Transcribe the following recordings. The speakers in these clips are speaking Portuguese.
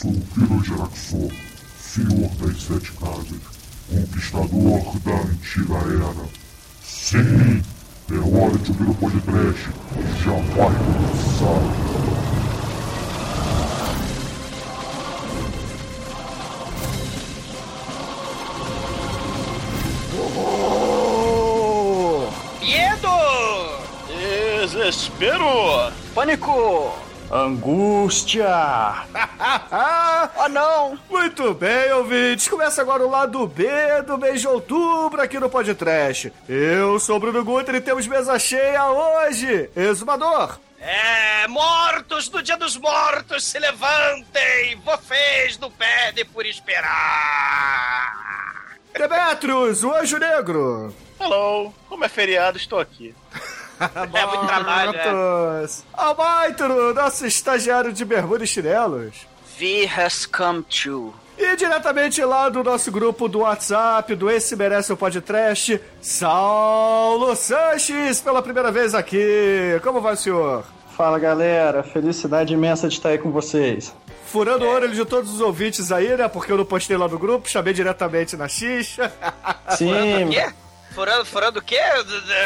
sou o Vila Geraxor, senhor das sete casas, conquistador da antiga era. Sim, é hora de ouvir o podcast, já vai começar. Medo! Desespero! Pânico! Angústia! oh não! Muito bem, ouvintes. Começa agora o lado B do mês de outubro aqui no Podcast. Eu sou o Bruno Guter e temos mesa cheia hoje. Exumador! É, mortos do dia dos mortos, se levantem! Vocês não perdem por esperar! Demetrius, o Anjo Negro! Hello, como é feriado, estou aqui. é muito trabalho, né? Almaitro, nosso estagiário de bermuda e chinelos. V has come true. E diretamente lá do nosso grupo do WhatsApp, do Esse Merece o Podcast, Saulo Sanches, pela primeira vez aqui. Como vai, senhor? Fala, galera. Felicidade imensa de estar aí com vocês. Furando o olho de todos os ouvintes aí, né? Porque eu não postei lá no grupo, chamei diretamente na xixa. Sim. Furando, furando o quê?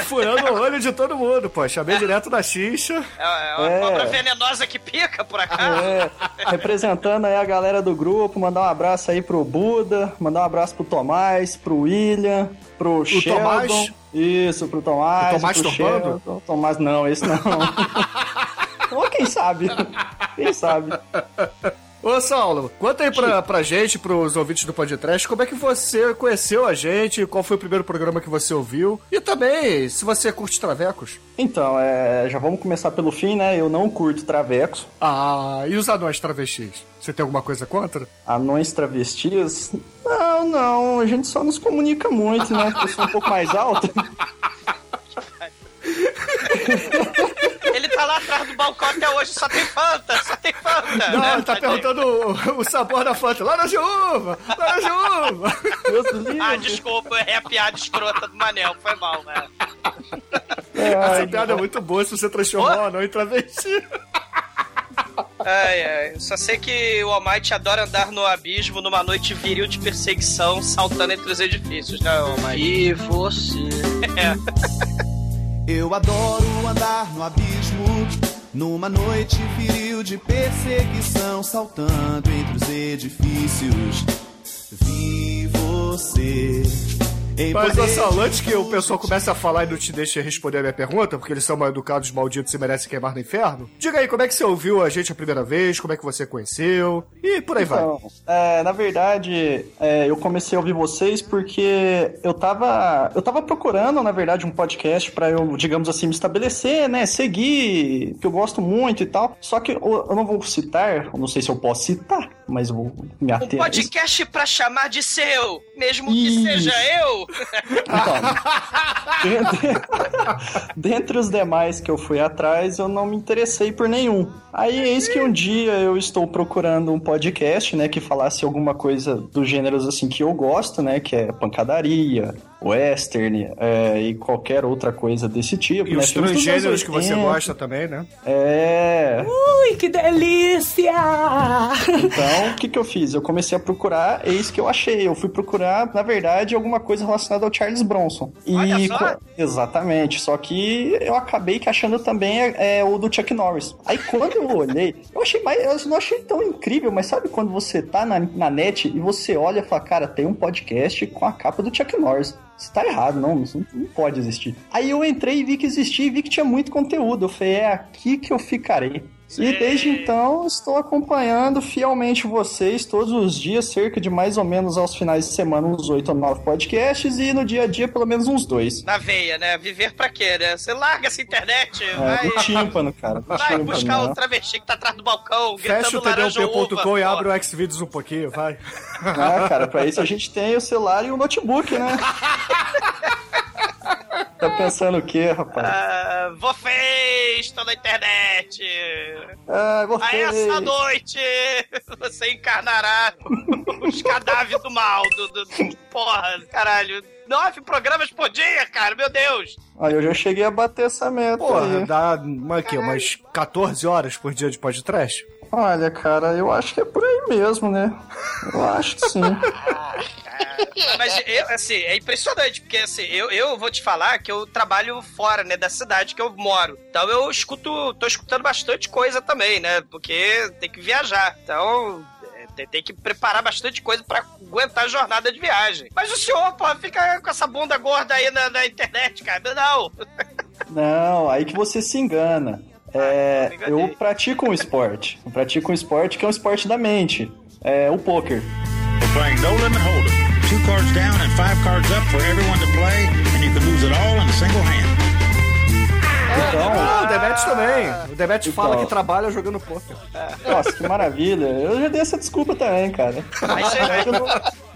Furando o olho de todo mundo, pô. Chamei direto da xixa. É, é uma é. cobra venenosa que pica, por acaso. É. Representando aí a galera do grupo, mandar um abraço aí pro Buda, mandar um abraço pro Tomás, pro William, pro o Sheldon. Tomás? Isso, pro Tomás. O Tomás pro Sheldon. Tomás não, esse não. Ou quem sabe? Quem sabe? Ô, Saulo, conta aí pra, pra gente, pros ouvintes do podcast, como é que você conheceu a gente, qual foi o primeiro programa que você ouviu, e também se você curte travecos. Então, é, já vamos começar pelo fim, né? Eu não curto travecos. Ah, e os anões travestis? Você tem alguma coisa contra? Anões travestis? Não, não, a gente só nos comunica muito, né? Porque eu sou um pouco mais alto. Tá lá atrás do balcão até hoje, só tem Fanta, só tem Fanta. Não, né? ele tá perguntando o, o, sabor da Fanta. Laranja uva! Laranja uva! ah, desculpa, é a piada escrota do Manel, foi mal, né? É, Essa ai, piada não. é muito boa se você transformar um anão em travesti. Ai, ai. Só sei que o Almighty adora andar no abismo numa noite viril de perseguição, saltando entre os edifícios, né, Almighty? E você? É. Eu adoro andar no abismo, numa noite viril de perseguição, saltando entre os edifícios. Vi você mas, Sassal, antes que o pessoal comece a falar e não te deixe responder a minha pergunta, porque eles são mal educados, malditos e merecem queimar no inferno, diga aí, como é que você ouviu a gente a primeira vez, como é que você conheceu, e por aí então, vai. É, na verdade, é, eu comecei a ouvir vocês porque eu tava, eu tava procurando, na verdade, um podcast para eu, digamos assim, me estabelecer, né, seguir, que eu gosto muito e tal, só que eu, eu não vou citar, eu não sei se eu posso citar, mas eu vou me ater Um podcast para chamar de seu, mesmo que Isso. seja eu, então, dentre, dentre os demais que eu fui atrás, eu não me interessei por nenhum. Aí eis que um dia eu estou procurando um podcast, né, que falasse alguma coisa dos gêneros assim que eu gosto, né, que é pancadaria, western é, e qualquer outra coisa desse tipo. E né? os transgêneros que você gosta também, né? É. Ui, que delícia! Então, o que, que eu fiz? Eu comecei a procurar, eis que eu achei. Eu fui procurar, na verdade, alguma coisa relacionada ao Charles Bronson. E Olha só. Exatamente. Só que eu acabei que achando também é, é, o do Chuck Norris. Aí quando eu olhei, eu achei mais. Eu não achei tão incrível, mas sabe quando você tá na, na net e você olha e fala, cara, tem um podcast com a capa do Chuck Norris. Isso tá errado, não, isso não pode existir. Aí eu entrei e vi que existia e vi que tinha muito conteúdo. Eu falei, é aqui que eu ficarei. E desde então estou acompanhando fielmente vocês todos os dias, cerca de mais ou menos aos finais de semana, uns oito ou nove podcasts, e no dia a dia, pelo menos uns dois. Na veia, né? Viver pra quê, né? Você larga essa internet, é, vai. Do tímpano, cara. Do vai tímpano, buscar né? o travesti que tá atrás do balcão, Fecha o tdp.com e abre o Xvideos um pouquinho, vai. Ah, cara, pra isso a gente tem o celular e o notebook, né? Tá pensando o quê, rapaz? Ah, vocês estão na internet. Ah, vocês. A essa noite você encarnará os cadáveres do mal. Do, do, do, porra, caralho. Nove programas por dia, cara, meu Deus. Aí eu já cheguei a bater essa meta. Porra, aí. dá uma, aqui, umas 14 horas por dia de podcast? Olha, cara, eu acho que é por aí mesmo, né? Eu acho que sim. Mas eu, assim, é impressionante, porque assim, eu, eu vou te falar que eu trabalho fora, né, da cidade que eu moro. Então eu escuto, tô escutando bastante coisa também, né? Porque tem que viajar. Então, é, tem, tem que preparar bastante coisa pra aguentar a jornada de viagem. Mas o senhor, pô, fica com essa bunda gorda aí na, na internet, cara. Não. Não, aí que você se engana. É, me enganei. eu pratico um esporte. Eu pratico um esporte que é um esporte da mente. É o poker. We're playing No Limit Hold'em. Two cards down and five cards up for everyone to play, and you can lose it all in a single hand. Ah, o Então, Demet também. O Demet fala Então. que trabalha jogando poker. nossa, que maravilha. Eu já dei essa desculpa também, cara. Aí você, Eu não, não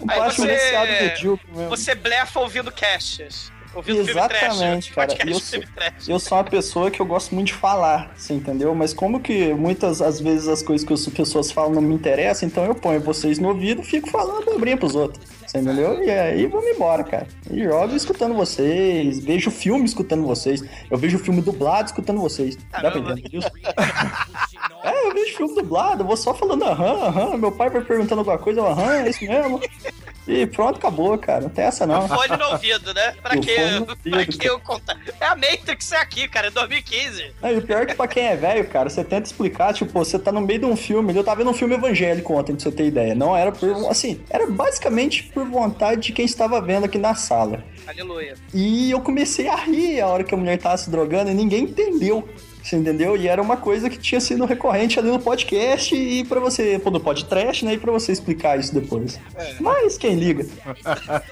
Aí um você- viciado medíocre mesmo. você blefa ouvindo casts. Ouvindo. Exatamente, cara. Eu sou, eu sou uma pessoa que eu gosto muito de falar, você entendeu? Mas como que muitas às vezes as coisas que as pessoas falam não me interessam, então eu ponho vocês no ouvido e fico falando abrinha pros outros. Você entendeu? E aí vamos embora, cara. E jogo escutando vocês, vejo filme escutando vocês. Eu vejo filme dublado escutando vocês. Dá pra Caramba. entender isso? é, eu vejo filme dublado, eu vou só falando aham, aham. Meu pai vai perguntando alguma coisa, aham, é isso mesmo. E pronto, acabou, cara. Não tem essa não. Fone no ouvido, né? Pra O que, pra que eu contar? É a Matrix é aqui, cara, é 2015. Não, e o pior é que pra quem é velho, cara, você tenta explicar, tipo, você tá no meio de um filme, eu tava vendo um filme evangélico ontem, pra você ter ideia. Não era por, assim, era basicamente por vontade de quem estava vendo aqui na sala. Aleluia. E eu comecei a rir a hora que a mulher tava se drogando e ninguém entendeu. Você entendeu? E era uma coisa que tinha sido recorrente ali no podcast e pra você, pô, no podcast, né? E pra você explicar isso depois. Mas quem liga?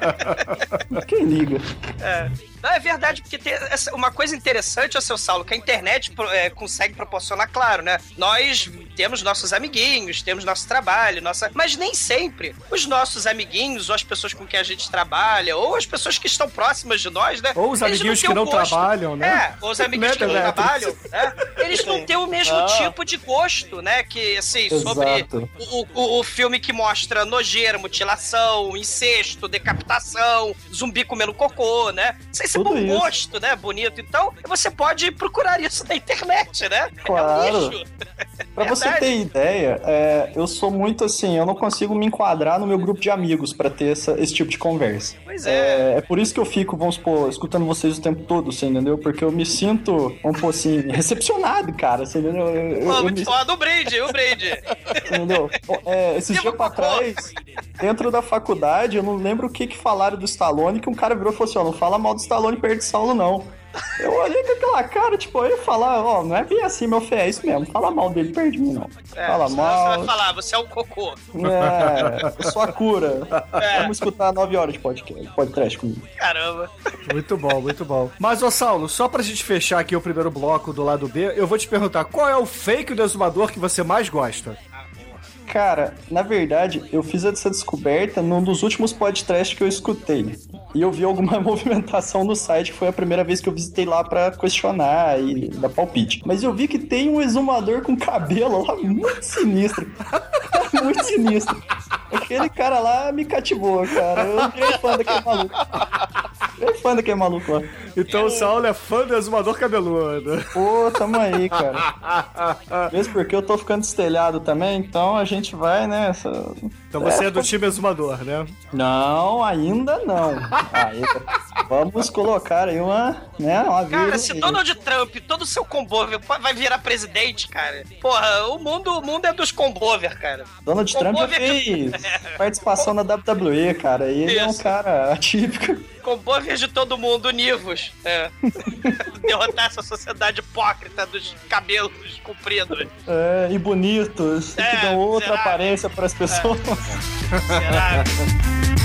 quem liga? É. Não, é verdade, porque tem essa- uma coisa interessante, ó, seu Saulo, que a internet é, consegue proporcionar, claro, né? Nós temos nossos amiguinhos, temos nosso trabalho, nossa. Mas nem sempre os nossos amiguinhos, ou as pessoas com quem a gente trabalha, ou as pessoas que estão próximas de nós, né? Ou os eles amiguinhos têm que não gosto- trabalham, né? É, ou os amiguinhos Né, que não trabalham, né? Eles não têm o mesmo tipo de gosto, né? Que, assim, sobre Exato. o, o, o filme que mostra nojeira, mutilação, incesto, decapitação, zumbi comendo cocô, né? É Tudo bom isso. gosto, né? Bonito. Então, você pode procurar isso na internet, né? Claro. É um lixo. Pra você ter ideia, é, eu sou muito assim, eu não consigo me enquadrar no meu grupo de amigos pra ter essa- esse tipo de conversa. Pois é. É, é por isso que eu fico, vamos supor, escutando vocês o tempo todo, você entendeu? Porque eu me sinto, vamos supor assim, recepcionado, cara, você entendeu? Eu, eu- eu Vamos me- falar do brinde, o brinde. entendeu? É, esses dias pra trás, dentro da faculdade, eu não lembro o que que falaram do Stallone, que um cara virou e falou assim, ó, não fala mal do Stallone perto de Saulo, não. Eu olhei com aquela cara, tipo, eu ia falar, ó, não é bem assim, meu filho, é isso mesmo, fala mal dele perto de mim, não. É, fala mal. Você vai falar, você é um cocô. É, eu sou a cura. É. Vamos escutar 9 horas de podcast, podcast comigo. Caramba. Muito bom, muito bom. Mas, ô Saulo, só pra gente fechar aqui o primeiro bloco do lado B, eu vou te perguntar, qual é o fake do exumador que você mais gosta? Cara, na verdade, eu fiz essa descoberta num dos últimos podcasts que eu escutei. E eu vi alguma movimentação no site, que foi a primeira vez que eu visitei lá pra questionar e dar palpite. Mas eu vi que tem um exumador com cabelo lá muito sinistro. muito sinistro. Aquele cara lá me cativou, cara. Eu virei fã daquele maluco. Virei fã daquele maluco lá. Então o Saulo é fã do exumador cabeludo. Pô, tamo aí, cara. Mesmo porque eu tô ficando estelhado também, então a gente vai, né? essa- Então você é do time exumador, né? Não, ainda não. Aí, vamos colocar aí uma, né, uma Cara, se aí. Donald Trump, todo o seu combover vai virar presidente, cara. Porra, o mundo, o mundo é dos combover, cara. Donald Trump combover- fez participação na WWE, cara. E ele é um cara atípico. Combover de todo mundo, univos. É. Derrotar essa sociedade hipócrita dos cabelos compridos. é, e bonitos, É, que dão outra será? aparência para as pessoas. Será?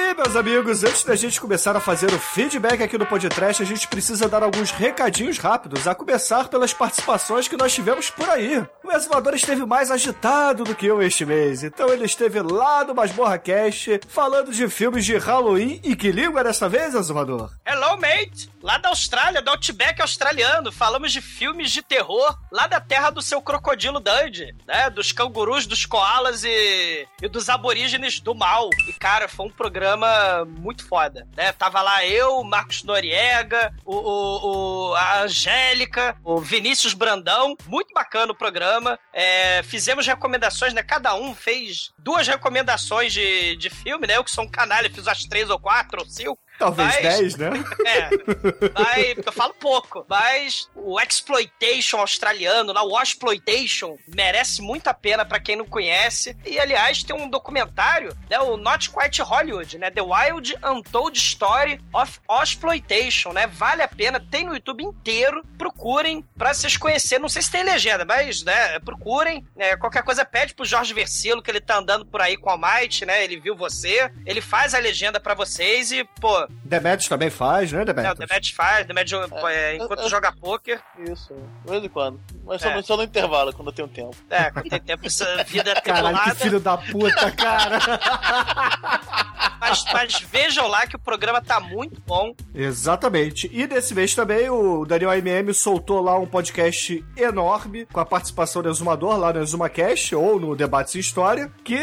E, meus amigos, antes da gente começar a fazer o feedback aqui no podcast, a gente precisa dar alguns recadinhos rápidos, a começar pelas participações que nós tivemos por aí. O Exumador esteve mais agitado do que eu este mês, então ele esteve lá no Masmorra Cast, falando de filmes de Halloween e que língua dessa vez, Exumador? Hello, mate! Lá da Austrália, do Outback australiano, falamos de filmes de terror lá da terra do seu crocodilo Dundee, né? Dos cangurus, dos koalas e, e dos aborígenes do mal. E, cara, foi um programa programa muito foda, né? Tava lá eu, Marcos Noriega, o, o, o- a Angélica, o Vinícius Brandão. Muito bacana o programa. É, fizemos recomendações, né? Cada um fez duas recomendações de, de filme, né? Eu que sou um canalha, fiz as três ou quatro ou cinco. Talvez Mas- 10, né? É, eu falo pouco, mas o exploitation australiano, lá, o exploitation, merece muito a pena pra quem não conhece. E aliás, tem um documentário, né, o Not Quite Hollywood, né, The Wild Untold Story of Exploitation, né? Vale a pena, tem no YouTube inteiro. Procurem pra vocês conhecerem, não sei se tem legenda, mas, né, procurem. né, qualquer coisa pede pro Jorge Versilo que ele tá andando por aí com a Might, né? Ele viu você, ele faz a legenda pra vocês e, pô, Demetrius também faz, né, é, o Demetrius? Demet faz, o Demet joga- é, enquanto é. joga poker. Isso, de vez em quando. Mas só, É. só no intervalo, quando eu tenho tempo. É, quando tem tempo, essa vida é Caralho, que filho da puta, cara. Mas, mas vejam lá que o programa tá muito bom. Exatamente. E desse mês também o Daniel MM soltou lá um podcast enorme com a participação do Exumador lá no ExumaCast ou no Debates em História, que,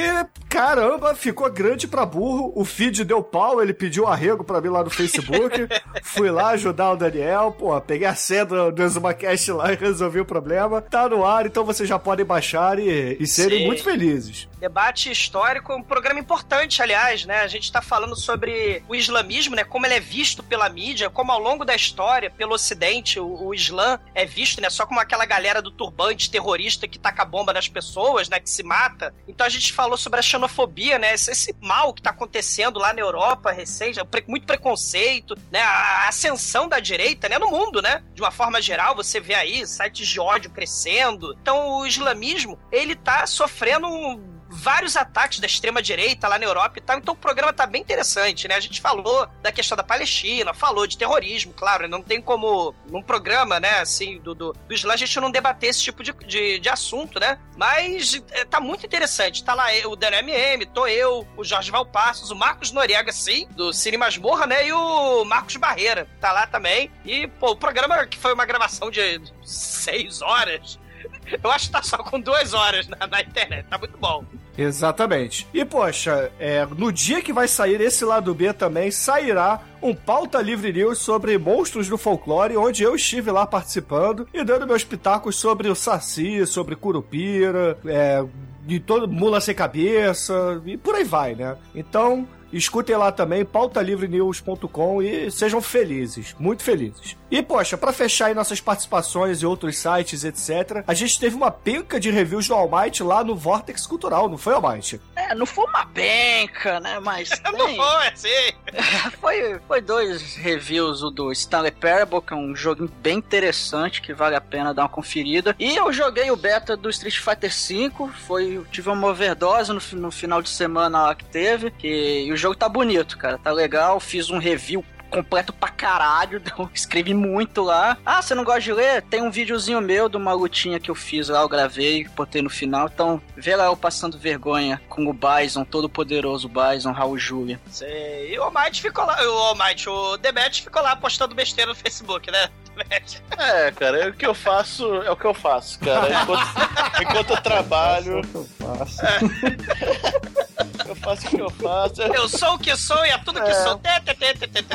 caramba, ficou grande pra burro. O feed deu pau, ele pediu arrego pra mim lá no Facebook. Fui lá ajudar o Daniel, pô, peguei a senha do, do ExumaCast lá e resolvi o problema. Tá no ar, então vocês já podem baixar e, e serem Sim. muito felizes. Debate histórico, um programa importante, aliás, né? A gente tá falando sobre o islamismo, né? Como ele é visto pela mídia, como ao longo da história, pelo ocidente, o, o islã é visto, né? Só como aquela galera do turbante terrorista que taca bomba nas pessoas, né? Que se mata. Então a gente falou sobre a xenofobia, né? Esse, esse mal que tá acontecendo lá na Europa recente, pre- muito preconceito, né? A ascensão da direita, né? No mundo, né? De uma forma geral, você vê aí sites de ódio crescendo. Então o islamismo, ele tá sofrendo um vários ataques da extrema direita lá na Europa e tal. Então o programa tá bem interessante, né? A gente falou da questão da Palestina, falou de terrorismo, claro, né? não tem como num programa, né, assim, do, do, do Islã a gente não debater esse tipo de, de, de assunto, né? Mas é, tá muito interessante. Tá lá eu, o Daniel MM, tô eu, o Jorge Valpassos, o Marcos Noriega, sim, do Cine Masmorra, né? E o Marcos Barreira, tá lá também. E, pô, o programa que foi uma gravação de seis horas. Eu acho que tá só com duas horas na, na internet. Tá muito bom. Exatamente. E, poxa, é, no dia que vai sair esse lado B também, sairá um pauta livre news sobre monstros do folclore, onde eu estive lá participando e dando meus pitacos sobre o Saci, sobre Curupira, é, de todo mula sem cabeça e por aí vai, né? Então, escutem lá também, pautalivrenews.com e sejam felizes, muito felizes. E, poxa, pra fechar aí nossas participações e outros sites, etc., a gente teve uma penca de reviews do Almighty lá no Vortex Cultural, não foi, Almighty? É, não foi uma penca, né? Mas Não foi assim. foi, foi dois reviews, o do Stanley Parable, que é um jogo bem interessante, que vale a pena dar uma conferida. E eu joguei o beta do Street Fighter V, foi, tive uma overdose no, no final de semana lá que teve, que, e o jogo tá bonito, cara, tá legal, fiz um review completo pra caralho, escrevi muito lá. Ah, você não gosta de ler? Tem um videozinho meu de uma lutinha que eu fiz lá, eu gravei, botei no final. Então, vê lá eu passando vergonha com o Bison, todo poderoso Bison, Raul Júlia. Sei. E o Almighty ficou lá, o Almighty, o Demet ficou lá postando besteira no Facebook, né? Demet. É, cara, é o que eu faço, é o que eu faço, cara. Enquanto, enquanto eu trabalho, Eu faço. eu faço o que eu faço. Eu sou o que sou e é tudo que É. sou.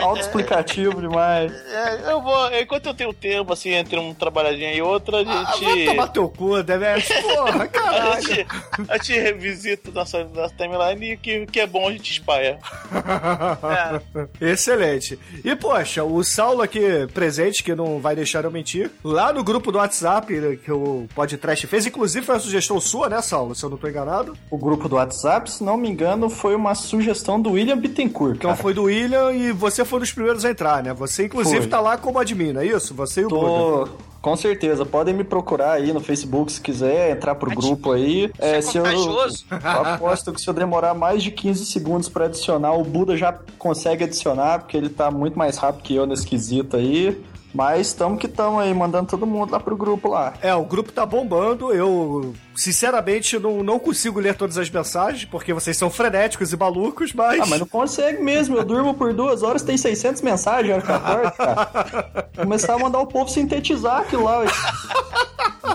Autoexplicativo demais. É, eu vou, enquanto eu tenho tempo, assim, entre uma trabalhadinha e outra, a Ah, gente. vai tomar teu cu, Demetrius. Porra, a caralho. gente, a gente revisita nossa, nossa timeline e que, que é bom a gente espalha. Excelente. E, poxa, o Saulo aqui presente, que não vai deixar eu mentir, lá no grupo do WhatsApp né, que o podcast fez, inclusive foi uma sugestão sua, né, Saulo? Se eu não tô enganado. O grupo do WhatsApp, se não me engano, foi uma sugestão do William Bittencourt. Então cara. foi do William e você foi um dos primeiros a entrar, né? Você, inclusive, Foi. tá lá como admin, não é isso? Você e o Buda. Tô, com certeza. Podem me procurar aí no Facebook se quiser, entrar pro grupo aí. É, se eu, eu aposto que se eu demorar mais de 15 segundos pra adicionar, o Buda já consegue adicionar, porque ele tá muito mais rápido que eu nesse quesito aí. Mas tamo que tamo aí, mandando todo mundo lá pro grupo lá. É, o grupo tá bombando. Eu, sinceramente, não, não consigo ler todas as mensagens, porque vocês são frenéticos e malucos, mas. Ah, mas não consegue mesmo. Eu durmo por duas horas, tem 600 mensagens, hora que acordo, cara. Começar a mandar o povo sintetizar aquilo lá.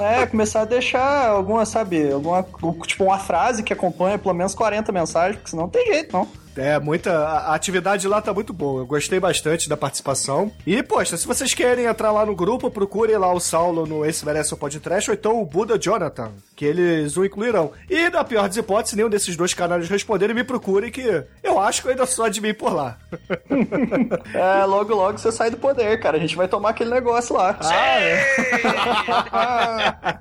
É, começar a deixar alguma, sabe, alguma, tipo uma frase que acompanha pelo menos 40 mensagens, porque senão não tem jeito, não. É, muita. A atividade lá tá muito boa. Eu gostei bastante da participação. E, poxa, se vocês querem entrar lá no grupo, procurem lá o Saulo no Esse Merece o Podcast, ou então o Buda Jonathan, que eles o incluirão. E, na pior das hipóteses, nenhum desses dois canais responderem, me procurem, que eu acho que eu ainda sou admin por lá. É, logo, logo você sai do poder, cara. A gente vai tomar aquele negócio lá. Ah, é.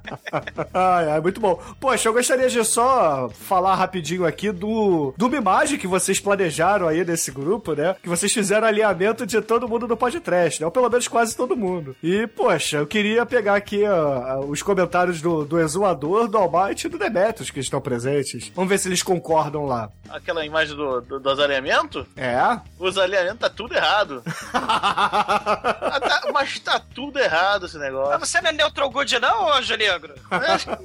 Ai, ai, muito bom. Poxa, eu gostaria de só falar rapidinho aqui do, do imagem que vocês planejaram aí nesse grupo, né? Que vocês fizeram alinhamento de todo mundo do podcast, né? Ou pelo menos quase todo mundo. E, poxa, eu queria pegar aqui ó, os comentários do, do Exumador, do Almighty e do Demetrius que estão presentes. Vamos ver se eles concordam lá. Aquela imagem do, do, dos alinhamentos? É? Os alinhamentos tá tudo errado. Tá- mas tá tudo errado esse Mas negócio. você não é neutral good não, ô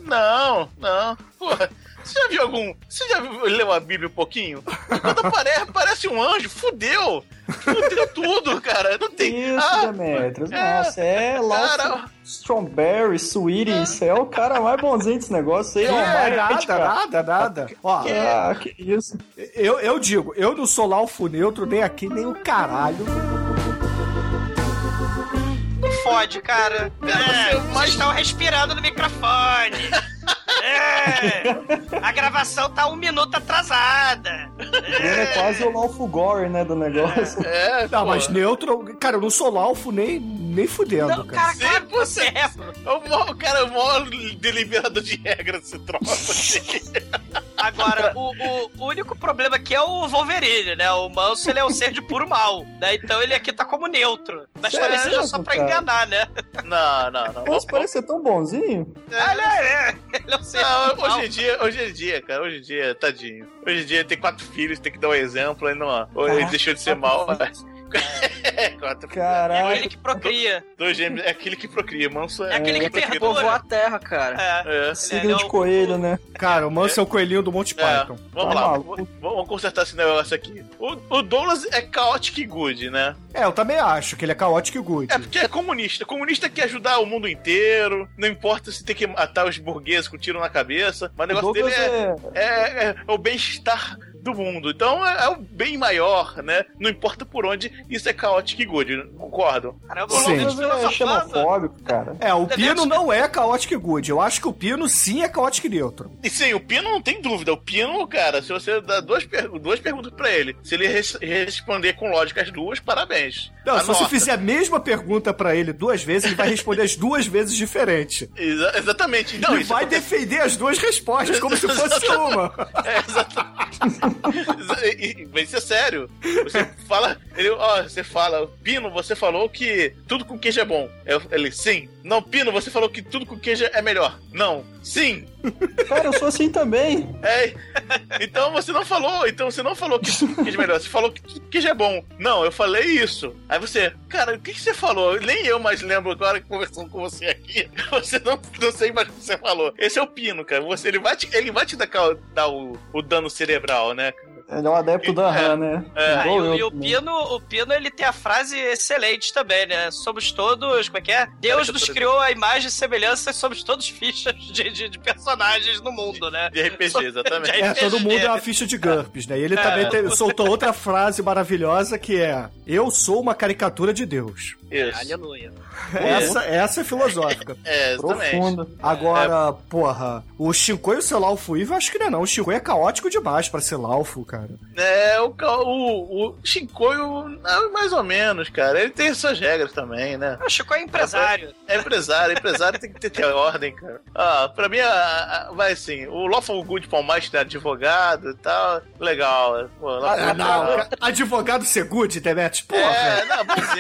Não, não. Porra, você já viu algum. Você já viu, leu a Bíblia um pouquinho? Quando aparece, parece um anjo, fudeu! Fudeu tudo, cara. Não tem. Isso, Ah, Demetrius. é, Nossa, é lá. cara. Strawberry, Sweetie, você é o cara mais bonzinho desse negócio aí. É, mais nada, cara. nada, nada. Ó, Ah, que isso. eu, eu digo, eu não sou Laufo neutro, nem aqui, nem o caralho. Não fode, cara. É, vocês estão respirando no microfone. É, a gravação tá um minuto atrasada. Bruno é quase o Laufo Gore, né, do negócio. É, Não, pô. mas neutro, cara, eu não sou Laufo nem, nem fudendo, Não, cara. cara, claro que você é. O, cara é o maior deliberador de regras desse troço. assim. Agora, o, o- único problema aqui é o Wolverine, né? O Manso, ele é um ser de puro mal, né? Então ele aqui tá como neutro. Mas talvez Sério, seja só pra cara? enganar, né? Não, não, não. Nossa, parece ser tão bonzinho. Ele é, ele é um ser Não, hoje em dia, hoje em dia, cara, hoje em dia, tadinho. Hoje em dia tem quatro filhos, tem que dar um exemplo, aí não, ou ele deixou de ser mal. É, É Caraca. ele que procria. Dois gêmeos, é aquele que procria, manso É aquele que perdura. povoar a terra, cara. É. É. Signo é de o- coelho, né? Cara, o Manso é o coelhinho do Monty É, Python. vamos Tá lá, maluco. vamos, vamos consertar esse negócio aqui. O, o Douglas é chaotic good, né? É, eu também acho que ele é caótico e good. É porque é comunista. Comunista quer ajudar o mundo inteiro, não importa se tem que matar os burgueses com tiro na cabeça, mas o negócio Douglas dele é, é... é, é o bem-estar do mundo. Então é, é o bem maior, né? Não importa por onde, isso é chaotic good, concordam? Caramba, Sim. é xenofóbico, cara. É, o Pino não é caótico e good. Eu acho que o Pino sim é caótico e neutro. E sim, o Pino não tem dúvida. O Pino, cara, se você dá duas, per- duas perguntas pra ele, se ele res- responder com lógica as duas, parabéns. Não, se você fizer a mesma pergunta pra ele duas vezes, ele vai responder as duas vezes diferente. Exa- exatamente. Não, e isso vai acontece- defender as duas respostas, como se fosse uma. É, exatamente. Mas isso é sério. Você fala. Ele, ó, você fala, Pino, você falou que tudo com queijo é bom. Eu- Ele, sim. Não, Pino, você falou que tudo com queijo é melhor. Não. Sim. Cara, eu sou assim também. É. Então você não falou. Então você não falou que queijo é melhor. Você falou que queijo é bom. Não, eu falei isso. Aí você, cara, o que, que você falou? Nem eu mais lembro agora conversando com você aqui. Você não, não sei mais o que você falou. Esse é o Pino, cara. Você, ele vai te, ele vai te dar, dar o, o dano cerebral, né? Ele é um adepto da Han, né? É. Ah, e, eu e o também. Pino, o Pino, ele tem a frase excelente também, né? Somos todos, como é que é? Deus eu nos criou a imagem e semelhança somos todos fichas de, de- de personagens no mundo, né? De RPG, exatamente. De É, RPG. todo mundo é uma ficha de GURPS, né? E ele também te- soltou outra frase maravilhosa que é: Eu sou uma caricatura de Deus. Isso. Aleluia. Essa, essa é filosófica. É, exatamente. Profundo. Agora, porra, o Shinkoi e o seu Laufo Evil, acho que não é não. O Shinkoi é caótico demais pra ser Laufo, cara. É, o, o, o Shinkoio, é, mais ou menos, cara. Ele tem suas regras também, né? O Chico é empresário. É empresário, empresário tem que ter, ter ordem, cara. Ah, pra mim, a- a- vai assim, o Lawful Good Palmate é advogado e tal, legal. Pô, Ah, Good não, legal. ca- advogado ser good, Demet, porra. É, não, bonzinho.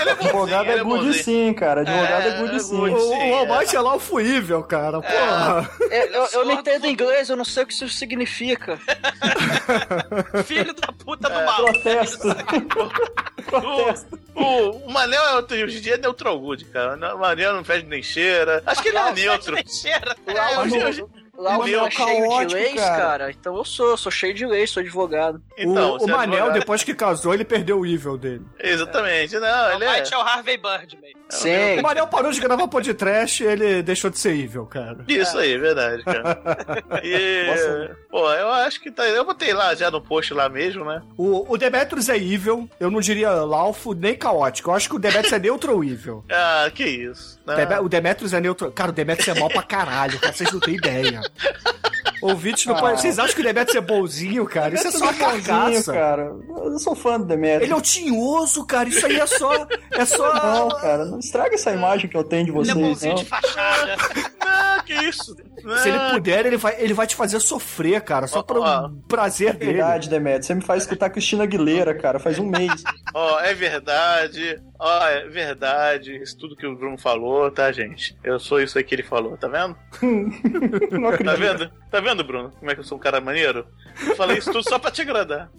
Ele é bonzinho, Advogado ele é good bonzinho. sim, cara. Advogado é, É, good é sim. good. O, sim, o Almighty é Laufo Evil, cara, porra. Eu, eu- eu não entendo inglês, eu não sei o que isso significa. Filho da puta do mal. Protesto. O, o, o Manel é, outro- hoje em dia é neutral good, cara. O Manel não fede nem cheira. Acho que ele é neutro. Cheira. É, hoje- hoje- Lá o Mas meu é é cheio de leis, cara. cara. Então eu sou, sou cheio de leis, sou advogado. Então, o, o é Manel, advogado. depois que casou, ele perdeu o evil dele. Exatamente, não, O ele é. É o Harvey Birdman. Sim. O Manel parou de gravar podcast ele deixou de ser evil, cara. Isso aí, verdade, cara. E, Nossa. pô, eu acho que tá. Eu botei lá já no post lá mesmo, né? O, o Demetrius é evil, eu não diria laufo nem caótico. Eu acho que o Demetrius é neutro ou evil. Ah, que isso. Deme- O Demetrius é neutro. Cara, o Demetrius é mal pra caralho, cara. Vocês não têm ideia. Ouvintes não podem. Vocês acham que o Demetrius é bonzinho, cara? Isso é só bonzinho, carcaça. cara. Eu sou fã do Demetrio. Ele é o tinhoso, cara. Isso aí é só. É só. Não, cara, não estraga essa imagem que eu tenho de Ele é vocês, bonzinho não. de fachada. Ah, que isso. Se ele Ah, puder, ele vai, ele vai te fazer sofrer, cara. Só pro Ó, prazer dele. Verdade, Demetrio. Você me faz escutar Cristina Aguilera, cara, faz um mês. Ó, é verdade. Ó, é verdade. Isso tudo que o Bruno falou, tá, gente? Eu sou isso aí que ele falou, tá vendo? Não Tá acredito. vendo? Tá vendo, Bruno? Como é que eu sou um cara maneiro? Eu falei isso tudo só pra te agradar.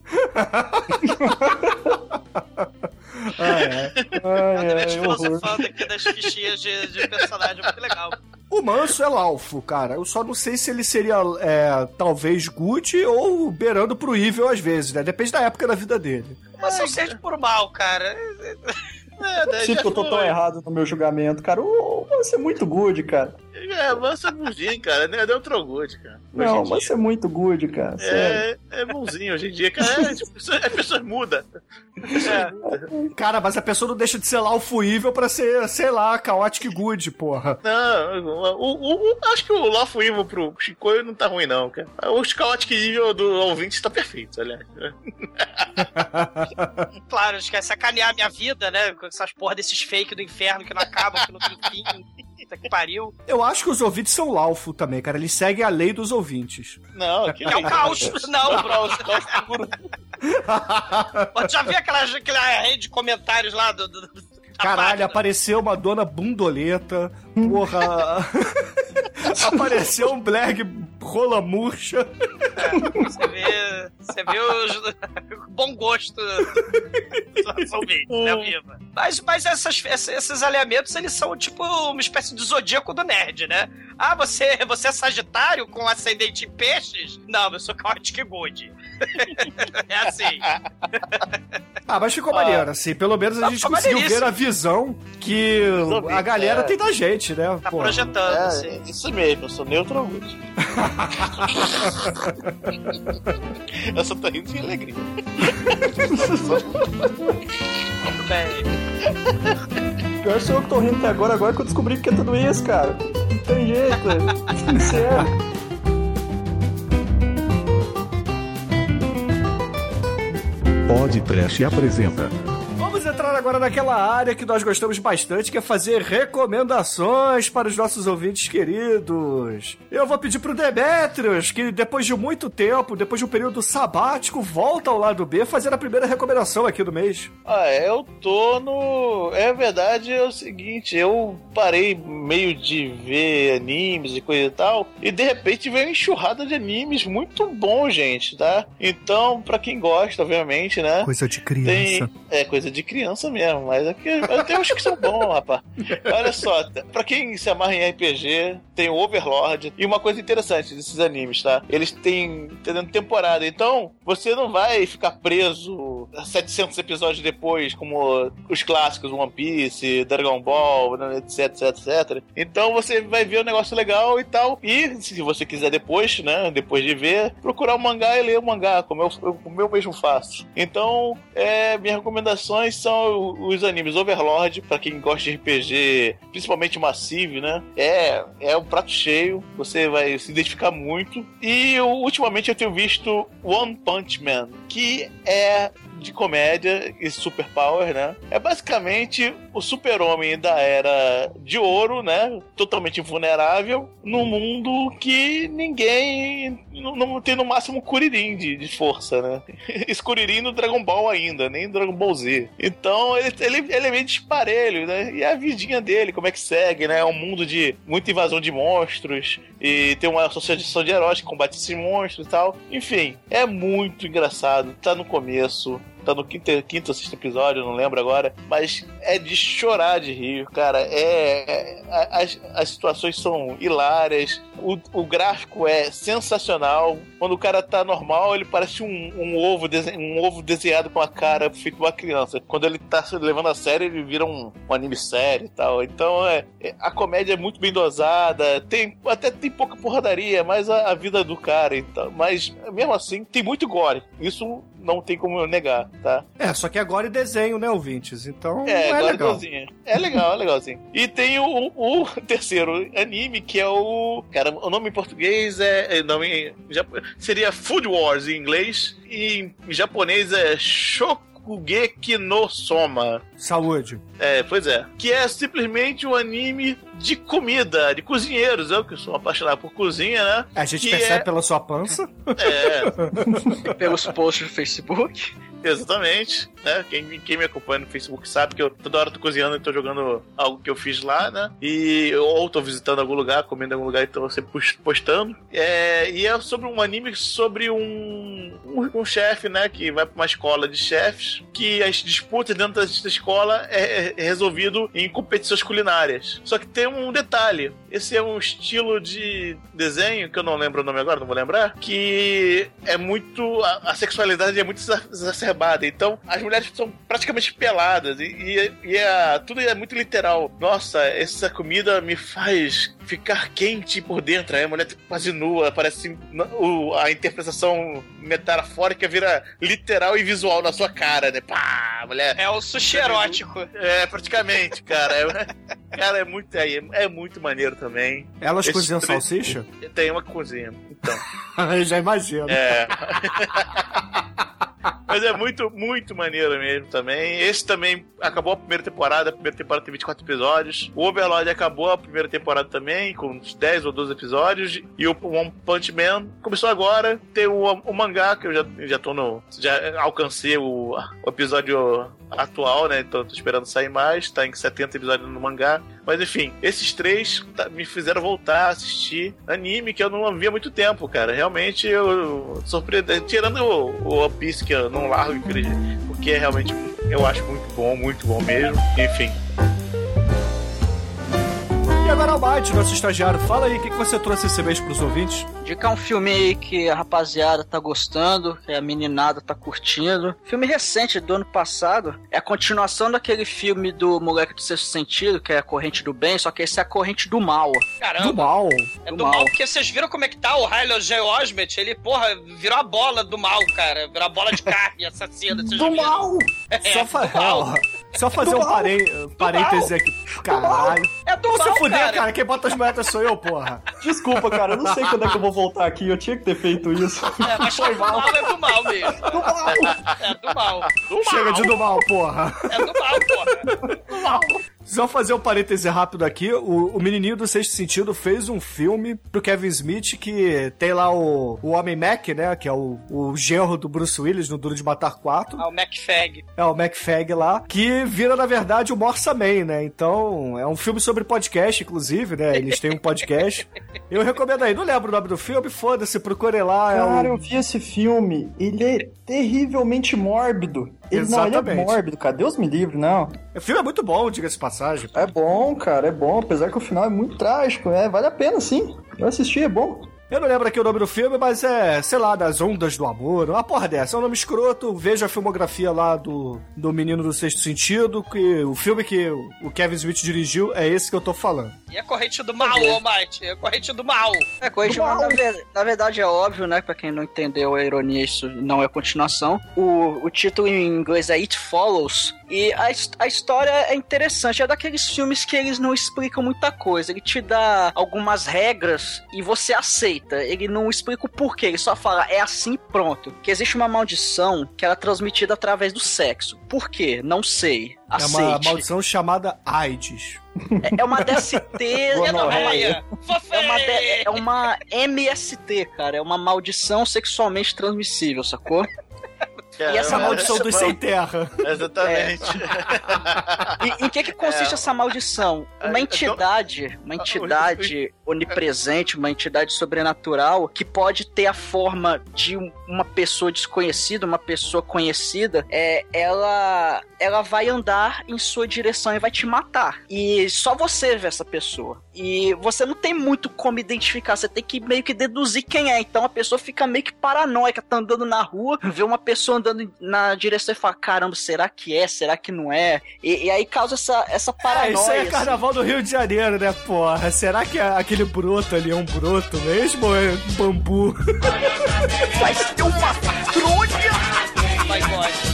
Ah, é. Ele ai, horror. filosofando aqui das fichinhas de, de personagem, muito legal. O Manso é Laufo, cara. Eu só não sei se ele seria, é, talvez, good ou beirando pro evil às vezes, né? Depende da época da vida dele. Mas eu sente por mal, cara. É, daí Sinto que eu tô tão errado no meu julgamento, cara. Ô, Você é muito good, cara. É, mas é bonzinho, cara. É neutral good, cara. Hoje Não, você é muito good, cara. Sério. É, é bonzinho hoje em dia, cara. É, tipo, as pessoas mudam. É. Cara, mas a pessoa não deixa de ser Laufo evil pra ser, sei lá, chaotic good, porra. Não, o, o- o- acho que o Lawful Evil pro Chicoio não tá ruim, não, cara. O Chaotic Evil do ouvinte tá perfeito, aliás. Claro, eles querem sacanear a minha vida, né? Essas porra desses fake do inferno que não acabam, que não tem fim. Puta que pariu. Eu acho que os ouvintes são Laufo também, cara. Eles seguem a lei dos ouvintes. Não, que É o caos. Não, É bro. Mas Já vi aquela, aquela rede de comentários lá do. do- Caralho, apareceu uma dona bundoleta. Porra. apareceu um Bleg rola murcha. Você vê. Você vê o, o bom gosto dos ouvintes, né, Viva? Mas, mas essas, esses, esses alinhamentos, eles são tipo uma espécie de zodíaco do nerd, né? Ah, você, você é sagitário com ascendente em peixes? Não, eu sou Chaotic Good. é assim. Ah, mas ficou maneiro, assim. Pelo menos a Não, gente conseguiu ver a visão que a galera é. tem da gente, né? Tá Porra. projetando, É, assim. isso mesmo, eu sou neutral good. eu só tô rindo de alegria. Muito bem. Pior sou eu que tô rindo até agora, agora que eu descobri que é tudo isso, cara. Não tem jeito, é. Sincero. Podcast apresenta. Vamos entrar agora naquela área que nós gostamos bastante, que é fazer recomendações para os nossos ouvintes queridos. Eu vou pedir pro Demetrius, que depois de muito tempo, depois de um período sabático, volta ao lado B, fazer a primeira recomendação aqui do mês. Ah, eu tô no. É verdade, é o seguinte, eu parei meio de ver animes e coisa e tal, e de repente veio uma enxurrada de animes muito bom, gente, tá? Então, pra quem gosta, obviamente, né? Coisa de Tem, é coisa de criança mesmo, mas aqui mas tem uns que são bons, rapaz. Olha só, pra quem se amarra em RPG, tem o Overlord. E uma coisa interessante desses animes, tá? Eles têm temporada, então você não vai ficar preso 700 episódios depois, como os clássicos One Piece, Dragon Ball, etc, etc, etc. Então você vai ver um negócio legal e tal. E se você quiser depois, né, depois de ver, procurar o mangá e ler o mangá, como eu, como eu mesmo faço. Então, é, minhas recomendações são os animes Overlord, pra quem gosta de RPG, principalmente Massive, né? É, é um prato cheio, você vai se identificar muito. E eu, ultimamente eu tenho visto One Punch Man, que é de comédia e superpower, né? É basicamente o super-homem da era de ouro, né? Totalmente invulnerável, num mundo que ninguém não, tem no máximo Kuririn de, de força, né? Esse Kuririn no Dragon Ball ainda, nem Dragon Ball Z. Então ele, ele, ele é meio disparelho, né? E a vidinha dele, como é que segue, né? É um mundo de muita invasão de monstros e tem uma associação de heróis que combate esses monstros e tal. Enfim, é muito engraçado, tá no começo. Tá no quinto, quinto ou sexto episódio, não lembro agora. Mas é de chorar de rir, cara. É. é- as, as situações são hilárias. O, o gráfico é sensacional. Quando o cara tá normal, ele parece um, um ovo desen- um ovo desenhado com a cara feito uma criança. Quando ele tá se levando a sério, ele vira um, um anime sério e tal. Então é, é- a comédia é muito bem dosada, tem até tem pouca porradaria, mas a, a vida do cara e tal. Mas mesmo assim, tem muito gore. Isso não tem como eu negar, tá? É, só que agora é desenho, né, ouvintes? Então É, é legal. É legal, é legalzinho. E tem o, o terceiro anime, que é o. Cara, o nome em português é. é nome em seria Food Wars em inglês. E em japonês é Shokugeki no Soma. Saúde. É, pois é. Que é simplesmente um anime de comida, de cozinheiros. Eu que sou apaixonado por cozinha, né? A gente Que percebe é- pela sua pança. É, Pelos posts do Facebook. Exatamente, né? Quem, quem me acompanha no Facebook sabe que eu toda hora tô cozinhando e tô jogando algo que eu fiz lá, né? E ou tô visitando algum lugar, comendo em algum lugar e tô sempre pos- postando. É, e é sobre um anime sobre um, um, um chefe, né? Que vai pra uma escola de chefes, que as disputas dentro dessa escola é, é resolvido em competições culinárias. Só que tem um detalhe: esse é um estilo de desenho que eu não lembro o nome agora, não vou lembrar, que é muito. A, a sexualidade é muito exa- exacerbada. Então, as mulheres são praticamente peladas e, e, e é- tudo é muito literal. Nossa, essa comida me faz ficar quente por dentro. Aí a mulher quase nua, parece o- a interpretação metafórica vira literal e visual na sua cara, né? Pá, mulher. É o sushi erótico. É, praticamente, cara. É, cara, é muito, é, é muito maneiro também. Elas Esse cozinham tre- salsicha? Tem uma cozinha, então. Eu já imagino. É. Mas é muito, muito maneiro mesmo também. Esse também acabou a primeira temporada. A primeira temporada tem 24 episódios. O Overlord acabou a primeira temporada também, com uns 10 ou 12 episódios. E o One Punch Man começou agora. Tem o, o mangá, que eu já, já tô no. Já alcancei o, o episódio atual, né? Então tô esperando sair mais. Tá em 70 episódios no mangá. Mas enfim, esses três tá- me fizeram voltar a assistir anime que eu não via há muito tempo, cara. Realmente eu surpreendente. Tirando o, o One Piece, que eu não largo, porque realmente eu acho muito bom, muito bom mesmo. Enfim. E agora, Almighty, nosso estagiário, fala aí, o que, que você trouxe esse mês pros ouvintes? Indicar um filme aí que a rapaziada tá gostando, que a meninada tá curtindo. Filme recente do ano passado. É a continuação daquele filme do Moleque do Sexto Sentido, que é a Corrente do Bem, só que esse é a Corrente do Mal. Caramba. Do mal. É do do mal. mal. porque vocês viram como é que tá o Hylo J. Osment? Ele, porra, virou a bola do mal, cara. Virou a bola de carne assassina. Do viram? mal! É, Só, fa- do mal. ó, só fazer um parê- parêntese aqui. Caralho. É do Você mal, fuder, cara. cara. Quem bota as moedas sou eu, porra. Desculpa, cara, eu não sei quando é que eu vou voltar aqui. Eu tinha que ter feito isso. É, mas do mal é do mal mesmo. Do mal! É do mal. Chega de do mal, porra. É do mal, porra. Só fazer um parêntese rápido aqui. O, o menininho do Sexto Sentido fez um filme pro Kevin Smith que tem lá o, o Homem Mac, né? Que é o, o genro do Bruce Willis no Duro de Matar 4. Ah, o McFag. É o MacFag lá, que vira, na verdade, o Morsa Man, né? Então, é um filme sobre podcast, inclusive, né? Eles têm um podcast. Eu recomendo aí. Não lembro o nome do filme, foda-se, procure lá. Cara, é eu o... vi esse filme. Ele é terrivelmente mórbido. Ele não, ele é Exatamente. mórbido, cara. Deus me livre, não. o filme é muito bom, diga-se passagem. É bom, cara, é bom. Apesar que o final é muito trágico. É, vale a pena, sim. Eu assisti, é bom. Eu não lembro aqui o nome do filme, mas é, sei lá, das ondas do amor, uma porra dessa. É um nome escroto. Veja a filmografia lá do, do Menino do Sexto Sentido, que o filme que o Kevin Smith dirigiu é esse que eu tô falando. E a corrente do mal, Almighty. É a corrente do mal. É, Corrente do Mal, na, ver- na verdade, é óbvio, né? Pra quem não entendeu a ironia, isso não é continuação. O, o título em inglês é It Follows. E a, a história é interessante. É daqueles filmes que eles não explicam muita coisa. Ele te dá algumas regras e você aceita. Ele não explica o porquê. Ele só fala, é assim pronto. Que existe uma maldição que ela é transmitida através do sexo. Por quê? Não sei. É Aceite. uma maldição chamada AIDS. É, é uma DST. é, não, é uma- Gonorreia. é uma, é uma MST, cara. É uma maldição sexualmente transmissível, sacou? Cara. E essa É, Maldição dos sem terra. Exatamente. E em que que consiste essa maldição? Uma entidade, uma entidade onipresente, uma entidade sobrenatural que pode ter a forma de um- uma pessoa desconhecida, uma pessoa conhecida, é, ela, ela vai andar em sua direção e vai te matar. E só você vê essa pessoa. E você não tem muito como identificar, você tem que meio que deduzir quem é. Então a pessoa fica meio que paranoica, tá andando na rua, vê uma pessoa andando na direção e fala: caramba, será que é? Será que não é? E, e aí causa essa, essa paranoia. isso aí é assim. carnaval do Rio de Janeiro, né, porra? Será que a- aquele broto ali é um broto mesmo ou é bambu? Mas tem uma patrulha! Vai embora.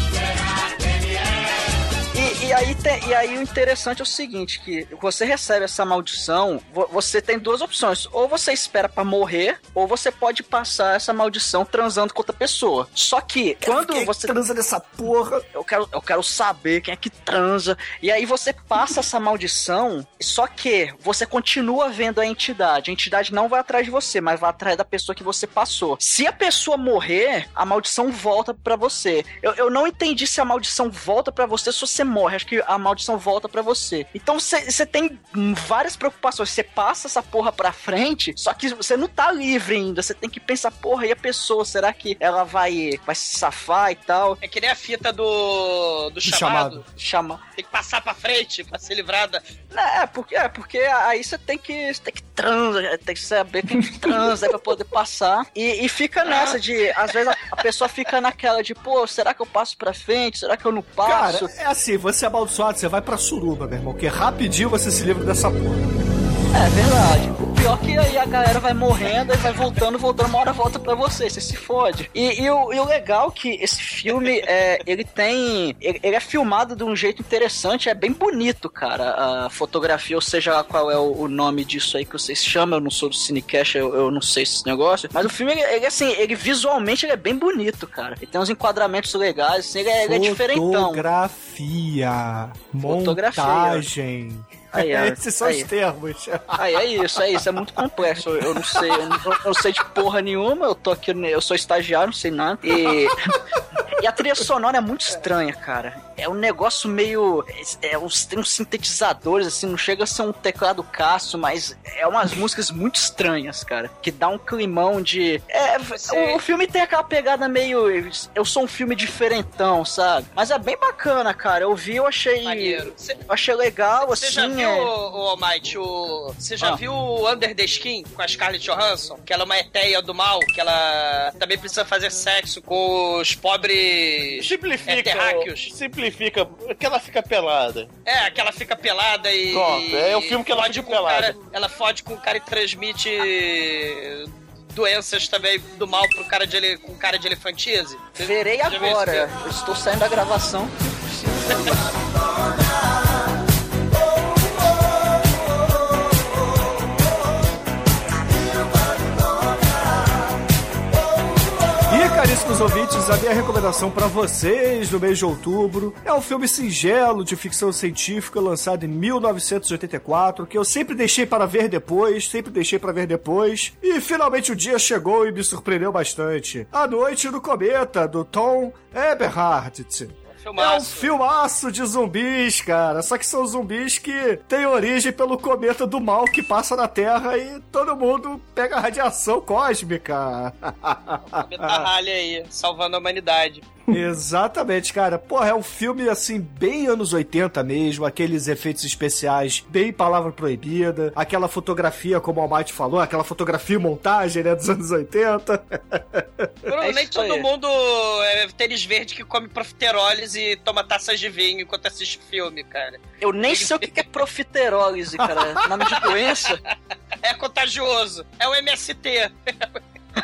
Aí tem- e aí o interessante é o seguinte, que você recebe essa maldição, vo- você tem duas opções. Ou você espera pra morrer, ou você pode passar essa maldição transando com outra pessoa. Só que quando Quem você transa nessa porra? eu quero, eu quero saber quem é que transa. E aí você passa essa maldição, só que você continua vendo a entidade. A entidade não vai atrás de você, mas vai atrás da pessoa que você passou. Se a pessoa morrer, a maldição volta pra você. Eu, eu não entendi se a maldição volta pra você se você morre. Acho que a maldição volta pra você. Então você tem várias preocupações. Você passa essa porra pra frente, só que você não tá livre ainda. Você tem que pensar, porra, e a pessoa? Será que ela vai, vai se safar e tal? É que nem a fita do, do chamado. chamado. Chama. Tem que passar pra frente pra ser livrada. É, porque, é, porque aí você tem que, você tem que transa, tem que saber quem que transa pra poder passar. E, e fica nessa de, às vezes a, a pessoa fica naquela de, pô, será que eu passo pra frente? Será que eu não passo? Cara, é assim, você é amaldiçoado, você vai pra suruba, meu irmão, que rapidinho você se livra dessa porra. É verdade. O pior que aí a galera vai morrendo e vai voltando, voltando, uma hora volta pra você, você se fode. E, e o, e o legal que esse filme, é, ele tem. Ele, ele é filmado de um jeito interessante, é bem bonito, cara. A fotografia, ou seja, qual é o, o nome disso aí que vocês chamam, eu não sou do Cinecast, eu, eu não sei esse negócio. Mas o filme, ele, ele, assim, ele visualmente ele é bem bonito, cara. Ele tem uns enquadramentos legais, assim, ele é, ele é diferentão. Fotografia, Fotografia. montagem. Aí, ó, Esses são aí. os termos. Aí é isso, é isso, é muito complexo. Eu, eu não sei, eu não, eu não sei de porra nenhuma, eu tô aqui, eu sou estagiário, não sei nada. E, e a trilha sonora é muito estranha, cara. É um negócio meio. É, uns, tem uns sintetizadores, assim, não chega a ser um teclado caço, mas é umas músicas muito estranhas, cara. Que dá um climão de. É, o, o filme tem aquela pegada meio. Eu sou um filme diferentão, sabe? Mas é bem bacana, cara. Eu vi, eu achei. Maneiro. Cê- Eu achei legal, Você assim. já viu, é- o Almighty, o... Você já Ah. viu o Under the Skin com a Scarlett Johansson? Que ela é uma eteia do mal, que ela também precisa fazer sexo com os pobres... Simplifica. Terráqueos. Simplifica. Que ela fica pelada. É, que ela fica pelada e... Pronto, é o filme que ela fode fica com o cara- pelada. Ela fode com o cara e transmite doenças também do mal pro cara de, ele- com cara de elefantise. Verei agora. estou saindo da gravação. caríssimos ouvintes, a minha recomendação pra vocês no mês de outubro é um filme singelo de ficção científica lançado em 1984, que eu sempre deixei para ver depois, sempre deixei para ver depois, e finalmente o dia chegou e me surpreendeu bastante. A Noite no Cometa, do Tom Eberhardt. É um Filmaço. filmaço de zumbis, cara. Só que são zumbis que têm origem pelo cometa do mal que passa na Terra e todo mundo pega radiação cósmica. Metarralha aí, salvando a humanidade. Exatamente, cara. Porra, é um filme assim, bem anos 80 mesmo, aqueles efeitos especiais, bem palavra proibida, aquela fotografia, como o Almighty falou, aquela fotografia e montagem, né, dos anos 80. Bruno, É nem todo aí. mundo é tênis verde que come profiteroles e toma taças de vinho enquanto assiste filme, cara. Eu nem sei o que que é profiterólise, cara. Nome de doença. É contagioso. É o MST.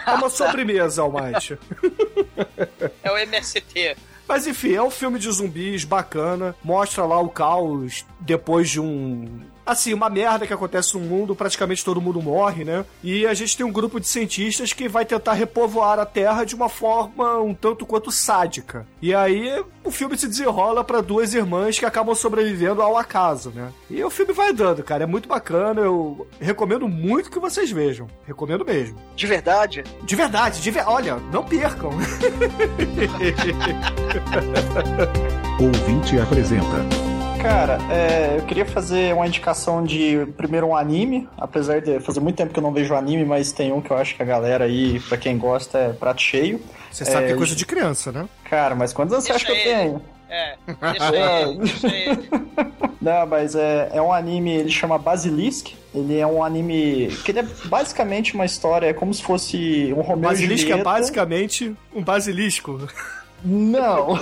É uma sobremesa, Almighty. É o MST. Mas enfim, é um filme de zumbis bacana. Mostra lá o caos depois de um. Assim, uma merda que acontece no mundo, praticamente todo mundo morre, né? E a gente tem um grupo de cientistas que vai tentar repovoar a Terra de uma forma um tanto quanto sádica. E aí o filme se desenrola pra duas irmãs que acabam sobrevivendo ao acaso, né? E o filme vai dando, cara. É muito bacana. Eu recomendo muito que vocês vejam. Recomendo mesmo. De verdade? De verdade, de ver... olha, não percam. Ouvinte apresenta. Cara, é, eu queria fazer uma indicação de primeiro um anime, apesar de fazer muito tempo que eu não vejo anime, mas tem um que eu acho que a galera aí, pra quem gosta, é prato cheio. Você sabe É, que é coisa de criança, né? Cara, mas quantos anos você acha que eu tenho? É, deixa ele, deixa ele. Não, mas é, é um anime, ele chama Basilisk. Ele é um anime que ele é basicamente uma história, é como se fosse um Romeu e Basilisco é basicamente um basilisco. Não.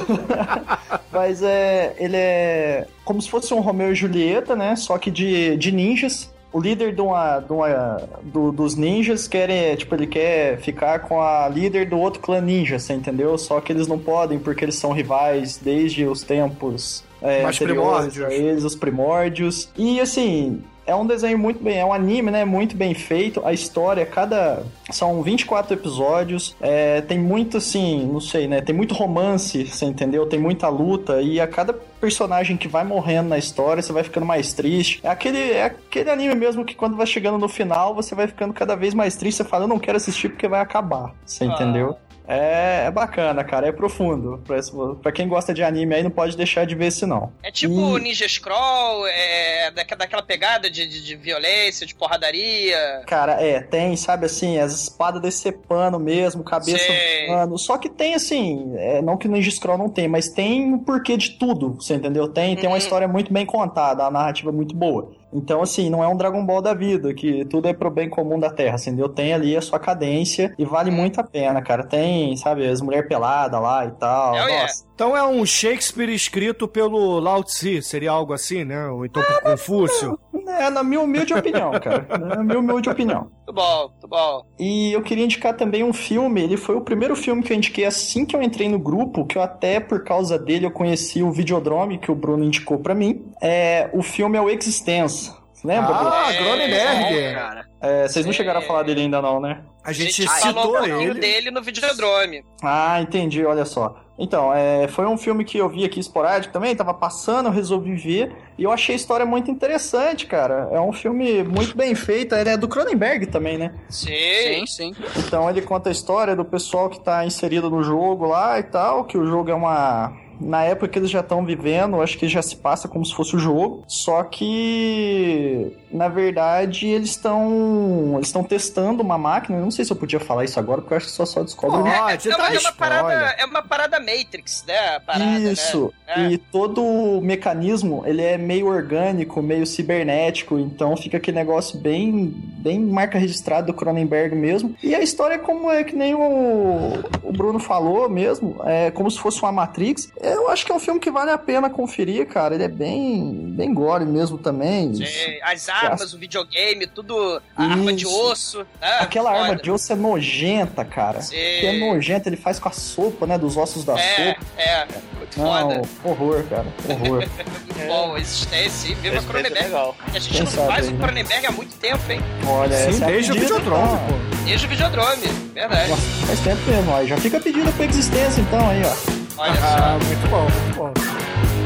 Mas é. Ele é como se fosse um Romeu e Julieta, né? Só que de, de ninjas. O líder de uma, de uma- do- dos ninjas quer, tipo, ele quer ficar com a líder do outro clã ninja, você entendeu? Só que eles não podem porque eles são rivais desde os tempos é, Mais primórdios. a eles, os primórdios. E assim, é um desenho muito bem, é um anime, né? Muito bem feito. A história, cada. São 24 episódios. É, tem muito, assim, não sei, né? Tem muito romance, você entendeu? Tem muita luta. E a cada personagem que vai morrendo na história, você vai ficando mais triste. É aquele, é aquele anime mesmo que quando vai chegando no final, você vai ficando cada vez mais triste. Você fala, eu não quero assistir porque vai acabar. Você entendeu? É, é bacana, cara. É profundo. Pra, pra quem gosta de anime aí, não pode deixar de ver esse não. É tipo Ninja Scroll, é daquela, pegada de, de, de violência, de porradaria. Cara, é, tem, sabe assim, as espadas decepando mesmo, cabeça voando. Só que tem, assim, é, não que Ninja Scroll não tem, mas tem um porquê de tudo, você entendeu? Tem, tem uma Uhum. história muito bem contada, a narrativa é muito boa. Então, assim, não é um Dragon Ball da vida, que tudo é pro bem comum da Terra, entendeu? Tem ali a sua cadência e vale muito a pena, cara. Tem, sabe, as mulheres peladas lá e tal. Hell yeah. Então é um Shakespeare escrito pelo Lao Tzu, seria algo assim, né? Ou então por Confúcio. É, na minha humilde opinião, cara. Na minha humilde opinião. Muito bom, muito bom. E eu queria indicar também um filme. Ele foi o primeiro filme que eu indiquei assim que eu entrei no grupo, que eu até por causa dele eu conheci o Videodrome que o Bruno indicou pra mim. É, o filme é o Existence. Lembra? Bruno? Ah, É, Cronenberg! Cara. É, vocês não chegaram a falar dele ainda não, né? A gente falou um citou pouquinho ele. dele no Videodrome. Ah, entendi, olha só. Então, é, foi um filme que eu vi aqui esporádico também, tava passando, eu resolvi ver, e eu achei a história muito interessante, cara. É um filme muito bem feito, ele é do Cronenberg também, né? Sim. Sim, sim. Então ele conta a história do pessoal que tá inserido no jogo lá e tal, que o jogo é uma. Na época que eles já estão vivendo, acho que já se passa como se fosse o jogo. Só que, na verdade, eles estão. Eles estão testando uma máquina. Eu não sei se eu podia falar isso agora, porque eu acho que só só descobre. Pode, É, tá uma, é, uma parada, é uma parada Matrix, né? Parada, Isso. né? É. E todo o mecanismo, ele é meio orgânico, meio cibernético, então fica aquele negócio bem, bem marca registrada do Cronenberg mesmo. E a história é como é que nem o, o Bruno falou mesmo, é como se fosse uma Matrix. Eu acho que é um filme que vale a pena conferir, cara. Ele é bem, bem gore mesmo também. Sim, As armas, o videogame, tudo a arma de Isso. osso. né? Aquela arma de osso é nojenta, cara. Sim. Que é nojenta, ele faz com a sopa, né? Dos ossos da É, sopa. é. Muito Não, foda. horror, cara. Horror. Muito bom. Existência, viva Esse é Cronenberg. legal. E a gente Quem não faz aí, o né? Cronenberg há muito tempo, hein? Olha, Sim, essa é desde o Videodrome, pô. Desde o Videodrome. Verdade. Nossa, faz tempo mesmo, ó. Já fica pedindo pra existência então aí, ó. Olha só. Ah, muito bom, muito bom.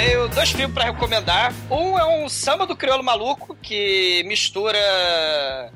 Tenho dois filmes pra recomendar. Um é um samba do crioulo maluco que mistura,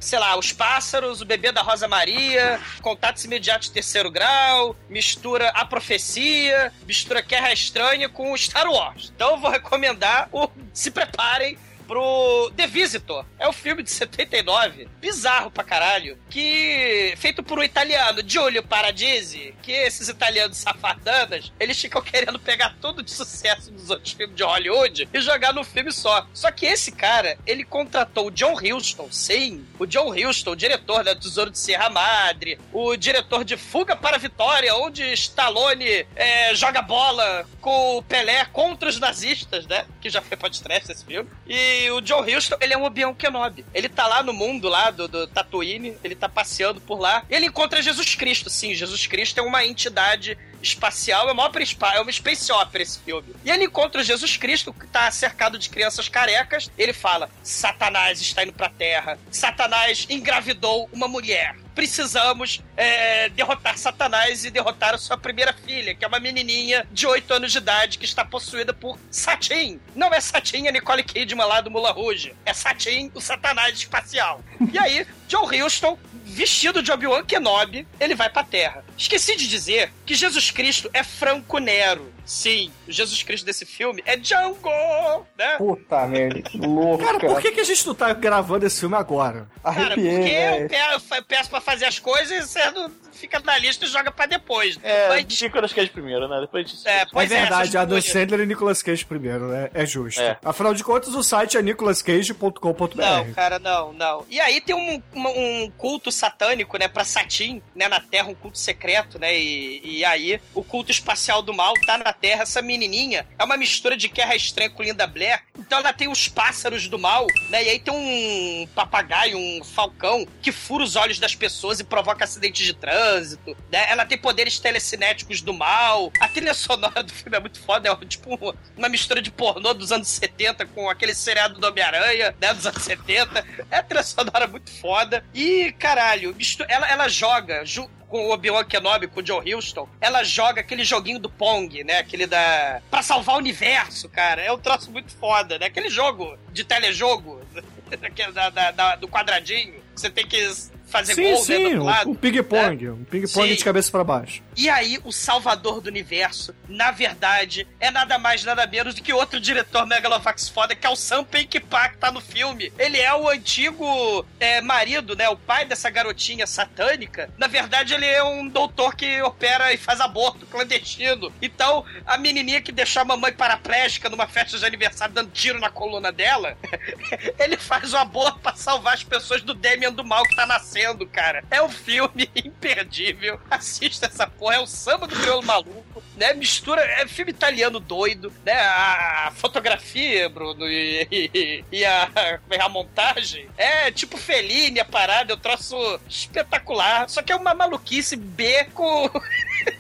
sei lá, os pássaros, o bebê da Rosa Maria, contatos imediatos de terceiro grau, mistura a profecia, mistura Guerra Estranha com Star Wars. Então eu vou recomendar o Se Preparem pro The Visitor. É um filme de 79, bizarro pra caralho, que feito por um italiano, Giulio Paradisi, que esses italianos safadanas, eles ficam querendo pegar tudo de sucesso dos outros filmes de Hollywood e jogar num filme só. Só que esse cara, ele contratou o John Huston, sim, o John Huston, o diretor da Tesouro de Serra Madre, o diretor de Fuga para a Vitória, onde Stallone é, joga bola com o Pelé contra os nazistas, né? Que já foi podcast esse filme. E o John Huston, ele é um Obi-Wan Kenobi. Ele tá lá no mundo lá do, do Tatooine, ele tá passeando por lá. E ele encontra Jesus Cristo. Sim, Jesus Cristo é uma entidade espacial, é uma ópera é uma space opera esse filme. E ele encontra Jesus Cristo, que tá cercado de crianças carecas. Ele fala: Satanás está indo pra Terra. Satanás engravidou uma mulher precisamos é, derrotar Satanás e derrotar a sua primeira filha, que é uma menininha de 8 anos de idade que está possuída por Satin. Não é Satin a Nicole Kidman lá do Mula Rouge. É Satin, o Satanás espacial. E aí, John Huston vestido de Obi-Wan Kenobi, ele vai pra Terra. Esqueci de dizer que Jesus Cristo é Franco Nero. Sim, o Jesus Cristo desse filme é Django, né? Puta merda, que louco. Cara, por que, que a gente não tá gravando esse filme agora? Cara, Arrepiei, porque eu pe- eu peço pra fazer as coisas e você não fica na lista e joga pra depois. É, Mas- Nicolas Cage primeiro, né? Depois disso. é, É pois verdade, essas Adam. Sandler e Nicolas Cage primeiro, né? É justo. É. Afinal de contas, o site é nicolascage.com.br. Não, cara, não, não. E aí tem um, uma- um culto satânico, né, pra Satin, né, na Terra, um culto secreto, né, e, e aí o culto espacial do mal tá na Terra. Essa menininha é uma mistura de Guerra Estranha com Linda Blair, então ela tem os pássaros do mal, né, e aí tem um papagaio, um falcão, que fura os olhos das pessoas e provoca acidentes de trânsito, né, ela tem poderes telecinéticos do mal. A trilha sonora do filme é muito foda, é tipo uma mistura de pornô dos anos 70 com aquele seriado do Homem-Aranha, né, dos anos 70. É a trilha sonora muito foda. E, caralho, ela, ela joga com o Obi-Wan Kenobi, com o Joe Houston, ela joga aquele joguinho do Pong, né? Aquele da... Pra salvar o universo, cara. É um troço muito foda, né? Aquele jogo de telejogo, da, da- da- do quadradinho. Você tem que fazer Sim, gol né, sim, do um, lado. um ping-pong. Um ping-pong de cabeça pra baixo. E aí, o salvador do universo, na verdade, é nada mais, nada menos do que outro diretor Megalovax foda, que é o Sam Peckinpah, que tá no filme. Ele é o antigo é, marido, né? O pai dessa garotinha satânica. Na verdade, ele é um doutor que opera e faz aborto clandestino. Então, a menininha que deixou a mamãe paraplégica numa festa de aniversário dando tiro na coluna dela, ele faz o aborto pra salvar as pessoas do Demian do mal que tá nascendo, cara. É um filme imperdível. Assista essa porra, é o samba do crioulo maluco, né? Mistura, é filme italiano doido, né? A fotografia, Bruno, e, e, e a, a montagem é tipo Fellini, a parada, eu troço espetacular. Só que é uma maluquice B com.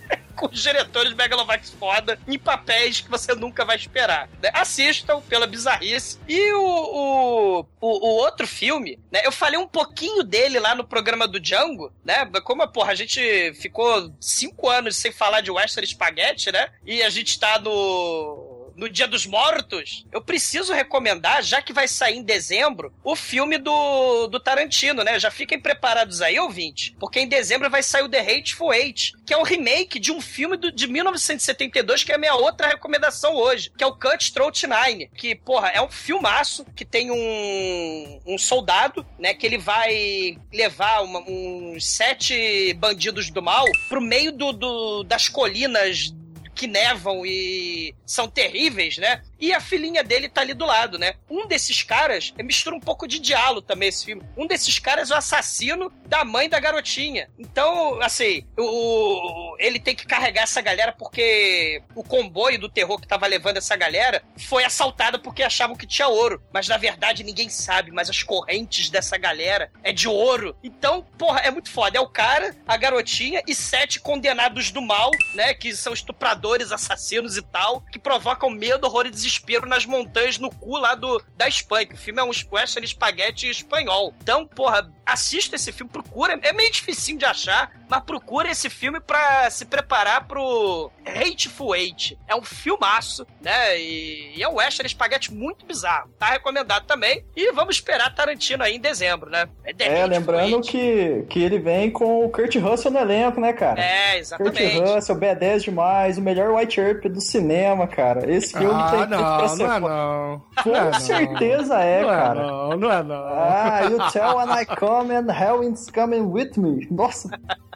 com os diretores Megalovax foda em papéis que você nunca vai esperar. né? Assistam pela bizarrice. E o, o, o, o outro filme, né? Eu falei um pouquinho dele lá no programa do Django, né? Como, porra, a gente ficou cinco anos sem falar de Western Spaghetti, né? E a gente tá no no Dia dos Mortos, eu preciso recomendar, já que vai sair em dezembro, o filme do, do Tarantino, né? Já fiquem preparados aí, ouvinte, porque em dezembro vai sair o The Hateful Eight, que é um remake de um filme do, de 1972, que é a minha outra recomendação hoje, que é o Cutthroat Nine, que, porra, é um filmaço que tem um, um soldado, né, que ele vai levar uma- uns sete bandidos do mal pro meio do, do- das colinas que nevam e são terríveis, né? E a filhinha dele tá ali do lado, né? Um desses caras, é, mistura um pouco de diálogo também esse filme. Um desses caras é o assassino da mãe da garotinha. Então, assim, o, ele tem que carregar essa galera porque o comboio do terror que tava levando essa galera foi assaltado porque achavam que tinha ouro. Mas na verdade ninguém sabe, mas as correntes dessa galera é de ouro. Então, porra, é muito foda. É o cara, a garotinha e sete condenados do mal, né? Que são estupradores, assassinos e tal, que provocam medo, horror e desespero nas montanhas no cu lá do, da Espanha. que O filme é um western espaguete espanhol. Então, porra, assista esse filme, procura. É meio dificinho de achar, mas procura esse filme pra se preparar pro Hateful Eight. É um filmaço, né? E, e é um western espaguete muito bizarro. Tá recomendado também. E vamos esperar Tarantino aí em dezembro, né? The É, Hateful lembrando Eight. que, que ele vem com o Kurt Russell no elenco, né, cara? É, Kurt exatamente. Russell, B10 demais, o melhor White Earp do cinema, cara. Esse filme Ah, tem não, ser não é não. Com Não é não. certeza é, Não é cara. não, não é não. Ah, you tell when I come and hell is coming with me. Nossa,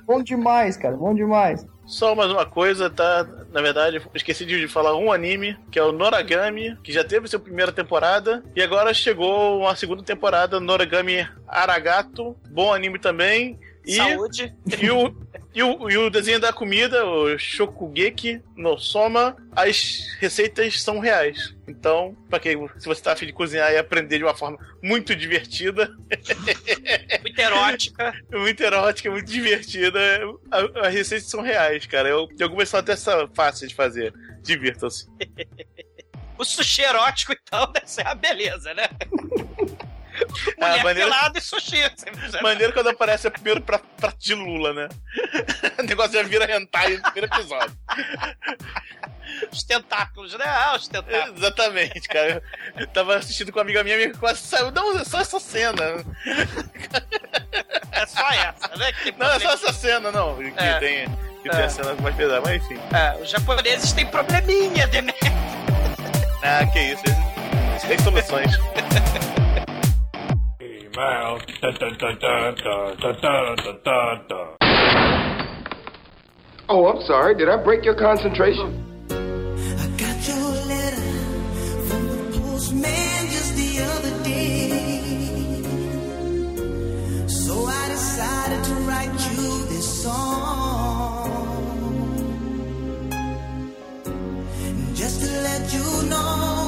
bom demais, cara, bom demais. Só mais uma coisa, tá? Na verdade, esqueci de falar um anime, que é o Noragami, que já teve sua primeira temporada, e agora chegou uma segunda temporada, Noragami Aragato, bom anime também. E, Saúde. e o, E o, e o desenho da comida, o Shokugeki no Soma, as receitas são reais. Então, pra quem, se você tá afim de cozinhar e aprender de uma forma muito divertida, Muito erótica. muito erótica, muito divertida, as receitas são reais, cara. Eu, algumas são até fáceis de fazer. Divirtam-se. O sushi erótico, então, deve ser a beleza, né? Mulher maneiro- pelada e sushi. Maneiro quando aparece o primeiro pra, prato de Lula, né? o negócio já vira hentai no primeiro episódio. Os tentáculos, né? Ah, os tentáculos. Exatamente, cara. Eu tava assistindo com uma amiga minha e quase saiu. Não, é só essa cena. É só essa, né? Tem Não, é só essa cena, não. Que É. tem, que tem É. a cena mais pesada, mas enfim. É, os japoneses têm probleminha, né? Ah, que isso. Tem soluções. Oh, I'm sorry. Did I break your concentration? I got your letter from the postman just the other day. So I decided to write you this song. Just to let you know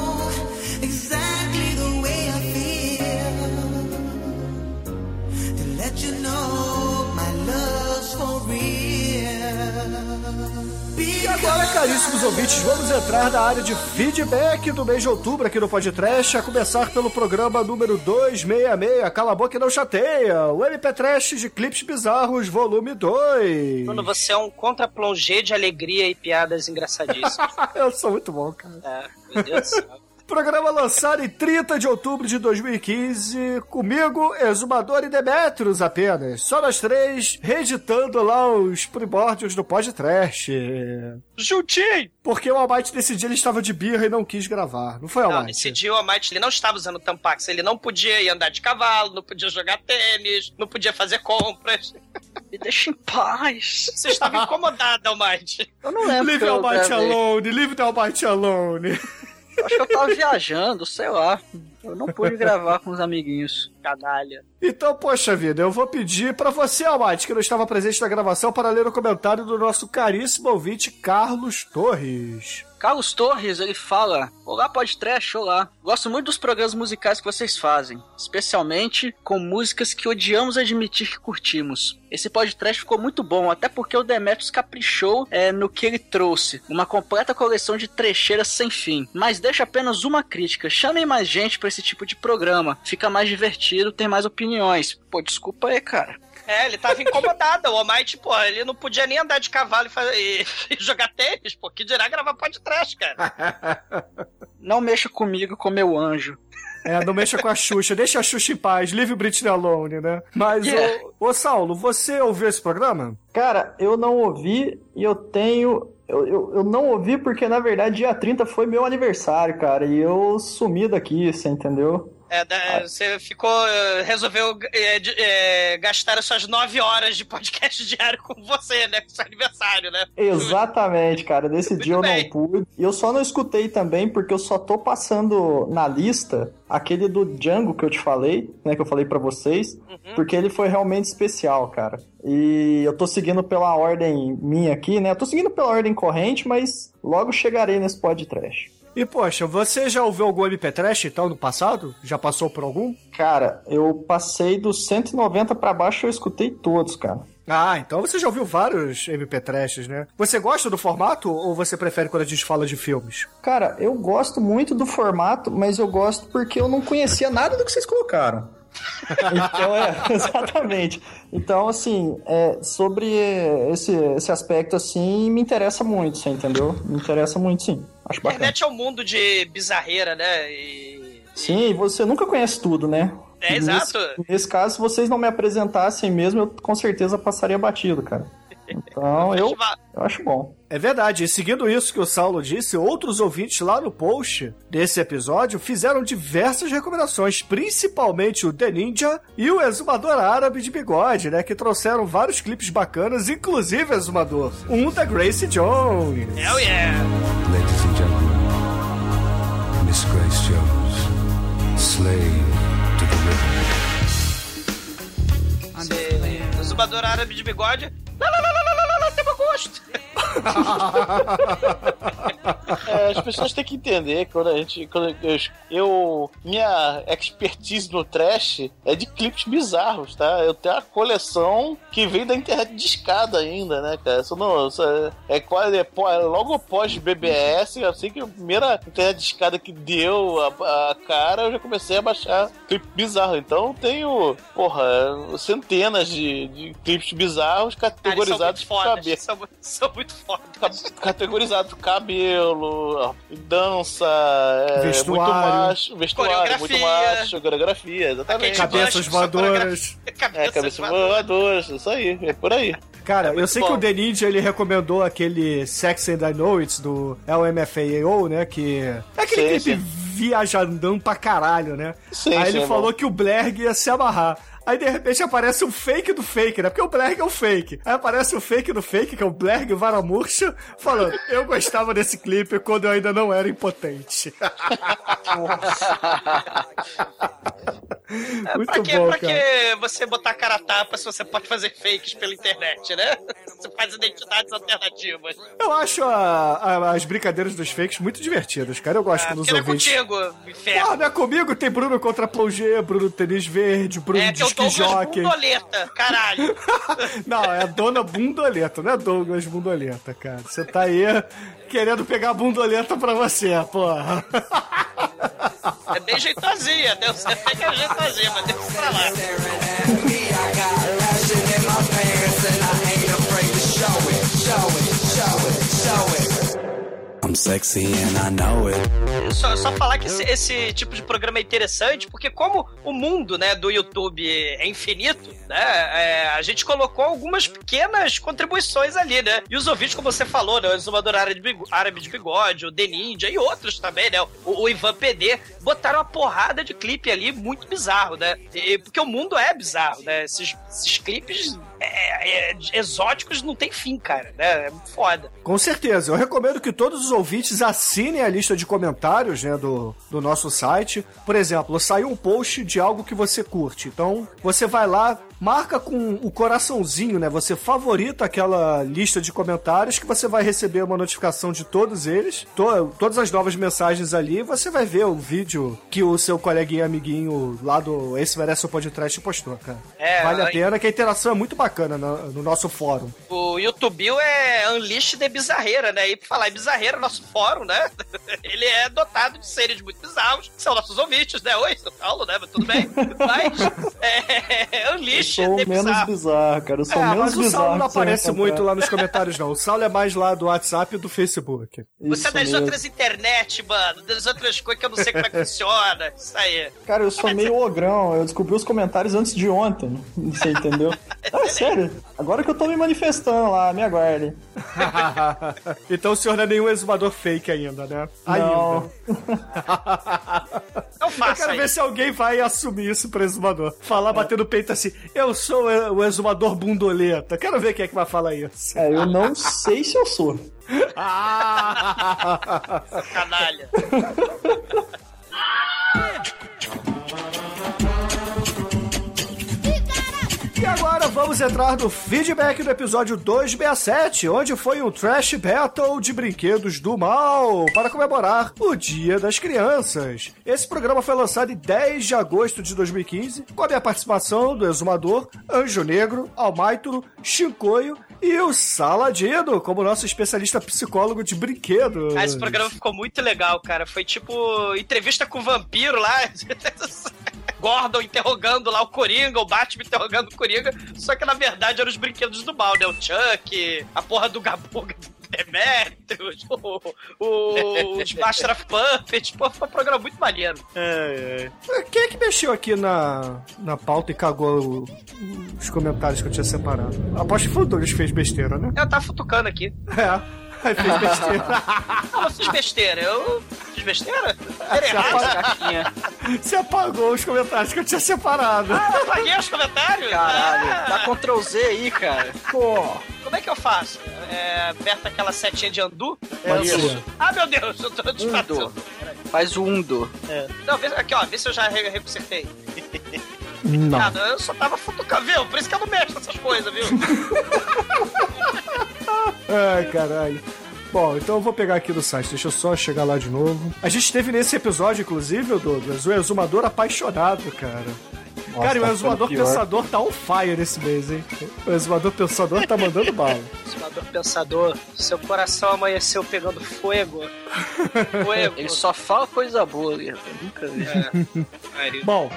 E agora, caríssimos ouvintes, vamos entrar na área de feedback do mês de outubro aqui no Podcast, a começar pelo programa número 266, Cala a Boca e Não Chateia, o MP Trash de Clipes Bizarros, volume 2. Quando você é um contra-plongé de alegria e piadas engraçadíssimas. Eu sou muito bom, cara. É, meu Deus do céu. Programa lançado em 30 de outubro de 2015, comigo, Exumador e Demetrius apenas. Só nós três, reeditando lá os primórdios do podcast. Juntinho! Porque o Almighty nesse dia ele estava de birra e não quis gravar. Não foi, Não, Almighty? nesse dia o Almighty ele não estava usando Tampax, ele não podia ir andar de cavalo, não podia jogar tênis, não podia fazer compras. Me deixa em paz. Você estava incomodado, Almighty. Eu não lembro. Leave Almighty alone, leave the Almighty alone. Acho que eu tava viajando, sei lá. Eu não pude gravar com os amiguinhos. Canalha. Então, poxa vida, eu vou pedir pra você, Almighty, que não estava presente na gravação, para ler o comentário do nosso caríssimo ouvinte Carlos Torres. Carlos Torres, ele fala: Olá, podcast, olá. Gosto muito dos programas musicais que vocês fazem, especialmente com músicas que odiamos admitir que curtimos. Esse podcast ficou muito bom, até porque o Demetrius caprichou é, no que ele trouxe, uma completa coleção de trecheiras sem fim. Mas deixa apenas uma crítica: chamem mais gente pra esse tipo de programa, fica mais divertido, tem mais opiniões. Pô, desculpa aí, cara. É, ele tava incomodado. O Almighty, pô, ele não podia nem andar de cavalo e, fazer- e- e jogar tênis, pô. Que dirá gravar podcast, cara. Não mexa comigo com meu anjo. É, não mexa com a Xuxa, deixa a Xuxa em paz, leave Britney alone, né? Mas, Yeah. ô, ô Saulo, você ouviu esse programa? Cara, eu não ouvi e eu tenho. Eu, eu, eu não ouvi porque, na verdade, dia 30 foi meu aniversário, cara. E eu sumi daqui, você entendeu? É, da- você ficou. eh, resolveu de- eh, gastar as suas nove horas de podcast diário com você, né? Com seu aniversário, né? Exatamente, cara. Desse dia eu bem. não pude. E eu só não escutei também porque eu só tô passando na lista aquele do Django que eu te falei, né? Que eu falei pra vocês. Porque ele foi realmente especial, cara. E eu tô seguindo pela ordem minha aqui, né? Eu tô seguindo pela ordem corrente, mas logo chegarei nesse podcast. E, poxa, você já ouviu algum MP Trash, então, no passado? Já passou por algum? Cara, eu passei dos 190 pra baixo, eu escutei todos, cara. Ah, então você já ouviu vários MP Trashes, né? Você gosta do formato ou você prefere quando a gente fala de filmes? Cara, eu gosto muito do formato, mas eu gosto porque eu não conhecia nada do que vocês colocaram. Então, é, exatamente. Então, assim, é, sobre esse, esse aspecto, assim, me interessa muito, você entendeu? Me interessa muito, sim. Acho A bacana. internet é um mundo de bizarreira, né? E. Sim, você nunca conhece tudo, né? É, exato. Nesse, nesse caso, se vocês não me apresentassem mesmo, eu com certeza passaria batido, cara. Então, eu, eu acho bom. É verdade, e seguindo isso que o Saulo disse, outros ouvintes lá no post desse episódio fizeram diversas recomendações, principalmente o The Ninja e o Exumador Árabe de Bigode, né? Que trouxeram vários clipes bacanas, inclusive Exumador, um da Grace Jones. Hell yeah! Ladies and gentlemen, Miss Grace Jones, slave to the o zumbador árabe de bigode. Lá, lá, lá, lá, lá, gosto. É, as pessoas têm que entender quando a gente. Quando eu, eu- minha expertise no trash é de clipes bizarros, tá? Eu tenho uma coleção que vem da internet de escada ainda, né, cara? Isso não. Isso é, é quase. É, é logo após BBS, assim que a primeira internet de escada que deu a, a cara, eu já comecei a baixar clipe bizarro. Então eu tenho, porra, centenas de, de clipes bizarros Cara, eles são categorizados muito por fodas. cabelo. São, muito- são muito fodas. Ca- categorizado cabelo, dança, é, Vestuário. muito macho, vestuário, muito Coreografia. macho, coreografia, exatamente. Cabeças voadoras. É, cabeça voadora, isso aí, é por aí. Cara, eu muito sei bom. que o The Ninja ele recomendou aquele Sex and I Know It do LMFAO, né? Que é aquele Sim, clipe viajandão pra caralho, né? Sim, Aí sim, ele é falou bom. que o Blerg ia se amarrar. Aí de repente aparece um fake do fake, né? Porque o Blerg é o fake. Aí aparece o fake do fake, que é o Blerg Varamurcha, falando: Eu gostava desse clipe quando eu ainda não era impotente. Muito pra que, bom, pra cara. que você botar cara a tapa se você pode fazer fakes pela internet, né? Você faz identidades alternativas. Eu acho a- a- as brincadeiras dos fakes muito divertidas, cara. Eu gosto Ah, quando os é ouvintes. contigo, inferno. Porra, não é comigo? Tem Bruno contra Plongé, Bruno Tênis Verde, Bruno É Disque Douglas Jockey. Bundoleta, caralho. Não, é a dona Bundoleta, não é Douglas Bundoleta, cara. Você tá aí querendo pegar a Bundoleta pra você, porra. É bem jeitosinha, né? Você pega jeitosinha, mas deixa pra lá. I'm sexy and I know it. Só, só falar que esse, esse tipo de programa é interessante, porque como o mundo né, do YouTube é infinito, né? é, a gente colocou algumas pequenas contribuições ali, né? E os ouvintes, como você falou, né? O Exumador Árabe de Bigode, o The Ninja e outros também, né? O, o Ivan PD, botaram uma porrada de clipe ali muito bizarro, né? E- porque o mundo é bizarro, né? Esses, esses clipes é, é, exóticos não tem fim, cara, né? É foda. Com certeza, eu recomendo que todos os ouvintes assinem a lista de comentários né, do, do nosso site. Por exemplo, saiu um post de algo que você curte. Então, você vai lá, marca com o coraçãozinho, né? Você favorita aquela lista de comentários que você vai receber uma notificação de todos eles, to- todas as novas mensagens ali, você vai ver o vídeo que o seu coleguinha amiguinho lá do Esse Merece o Podcast postou, cara. É, vale a aí- pena, que a interação é muito bacana no, no nosso fórum. O YouTube é Unleashed de bizarreira, né? E pra falar em bizarreira, nosso fórum, né? Ele é dotado de seres muito bizarros, que são nossos ouvintes, né? Oi, sou Paulo, né? Mas tudo bem. Mas é Eu Unleashed sou de menos bizarro. bizarro, cara. Eu sou É, menos mas o bizarro. Saulo não aparece muito lá nos comentários, não. O Saulo é mais lá do WhatsApp e do Facebook. Você é das mesmo. outras internet, mano. Das outras coisas que eu não sei como é que funciona. Isso aí. Cara, eu sou meio ogrão. Eu descobri os comentários antes de ontem. Você entendeu? Ah, sério. Agora que eu tô me manifestando lá, me aguarde. então o senhor não é nenhum exumador fake ainda, né? Não. Ainda. Não Eu faça quero aí. ver se alguém vai assumir isso pro exumador. Falar batendo o peito assim, eu sou o exumador bundoleta. Quero ver quem é que vai falar isso. É, eu não sei se eu sou. Ah! Canalha. vamos entrar no feedback do episódio 267, onde foi um Trash Battle de brinquedos do mal para comemorar o Dia das Crianças. Esse programa foi lançado em 10 de agosto de 2015, com a minha participação do Exumador, Anjo Negro, Almaituro, Chincoio e o Saladino, como nosso especialista psicólogo de brinquedos. Ah, esse programa ficou muito legal, cara. Foi tipo entrevista com o vampiro lá. Gordon interrogando lá o Coringa, o Batman interrogando o Coringa, só que na verdade eram os brinquedos do mal, né? O Chuck, a porra do Gabuga do Demetrius, o, o, os Master of Puppets, pô, foi um programa muito maneiro. Quem é que mexeu aqui na, na pauta e cagou o- os comentários que eu tinha separado? Aposto que foi o Douglas que fez besteira, né? Eu tava futucando aqui. É. Aí fez besteira. Não, eu fiz besteira. Eu fiz besteira? Era Você errado. Você apagou os comentários que eu tinha separado. Ah, eu apaguei os comentários? Caralho, Ah, dá Ctrl Z aí, cara. Pô, Como é que eu faço? É, aperta aquela setinha de andu? É Isso. isso. Ah, meu Deus, eu tô disfarçando. Faz o undo. Não, vê, aqui, ó, vê se eu já re- reconsertei. Não. Cara, eu só tava futucando, viu? Por isso que eu não mexo nessas coisas, viu? Ai, caralho. Bom, então eu vou pegar aqui do site, deixa eu só chegar lá de novo. A gente teve nesse episódio, inclusive, o Douglas, o exumador apaixonado, cara. Nossa, cara, e o tá exumador pensador tá on fire nesse mês, hein? O exumador pensador tá mandando bala. Exumador pensador, seu coração amanheceu pegando fogo. Fogo. Ele só fala coisa boa rapaz. Nunca vi. É. Bom.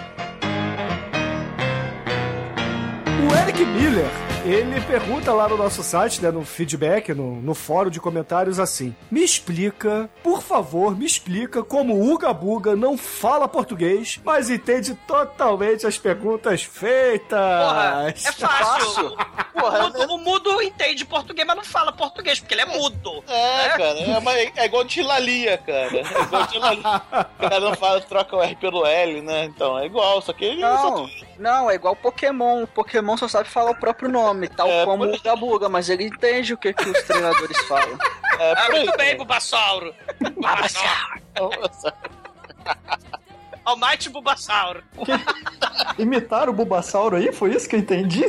O Eric Miller, ele pergunta lá no nosso site, né, no feedback, no, no fórum de comentários assim: Me explica, por favor, me explica como o Uga Buga não fala português, mas entende totalmente as perguntas feitas. Porra, é fácil. O mudo, o mudo entende português, mas não fala português, porque ele é mudo. É, cara, é, uma- é igual de Lalia, cara. É igual de Lalia. O cara não fala, troca o R pelo L, né? Então, é igual, só que ele Não, não, é igual Pokémon. O Pokémon só sabe falar o próprio nome, tal É, como por- o Gabuga, mas ele entende o que, que os treinadores falam. É, Ah, muito bem, Bulbasauro. Bulbasauro. Almighty Bulbasauro. Imitaram o Bulbasauro aí? Foi isso que eu entendi?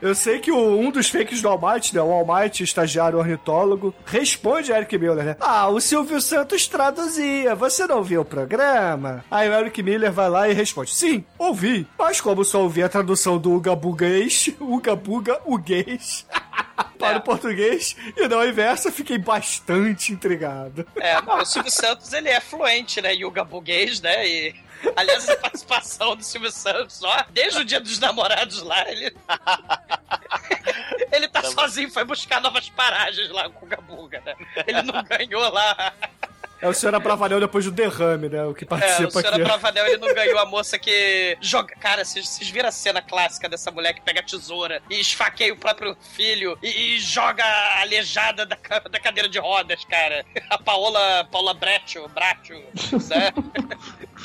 Eu sei que o- um dos fakes do Almighty, né, o Almighty, estagiário ornitólogo, responde a Eric Miller, né? Ah, o Silvio Santos traduzia, você não viu o programa? Aí o Eric Miller vai lá e responde, sim, ouvi, mas como só ouvi a tradução do Uga Bugês, Uga Buga Uguês, para o português, e não ao inverso, fiquei bastante intrigado. É, não, o Silvio Santos, ele é fluente, né? Yoga buguês, né? E, aliás, a participação do Silvio Santos, ó, desde o dia dos namorados lá, ele... ele tá sozinho, foi buscar novas paragens lá com o Gabuga, né? Ele não ganhou lá... É o senhor Abravanel depois do derrame, né, o que É, o participa senhor aqui. Abravanel, ele não ganhou a moça que joga... Cara, vocês, vocês viram a cena clássica dessa mulher que pega a tesoura e esfaqueia o próprio filho e, e joga a aleijada da, da cadeira de rodas, cara. A Paola, Paula Breccio, Bratio, né?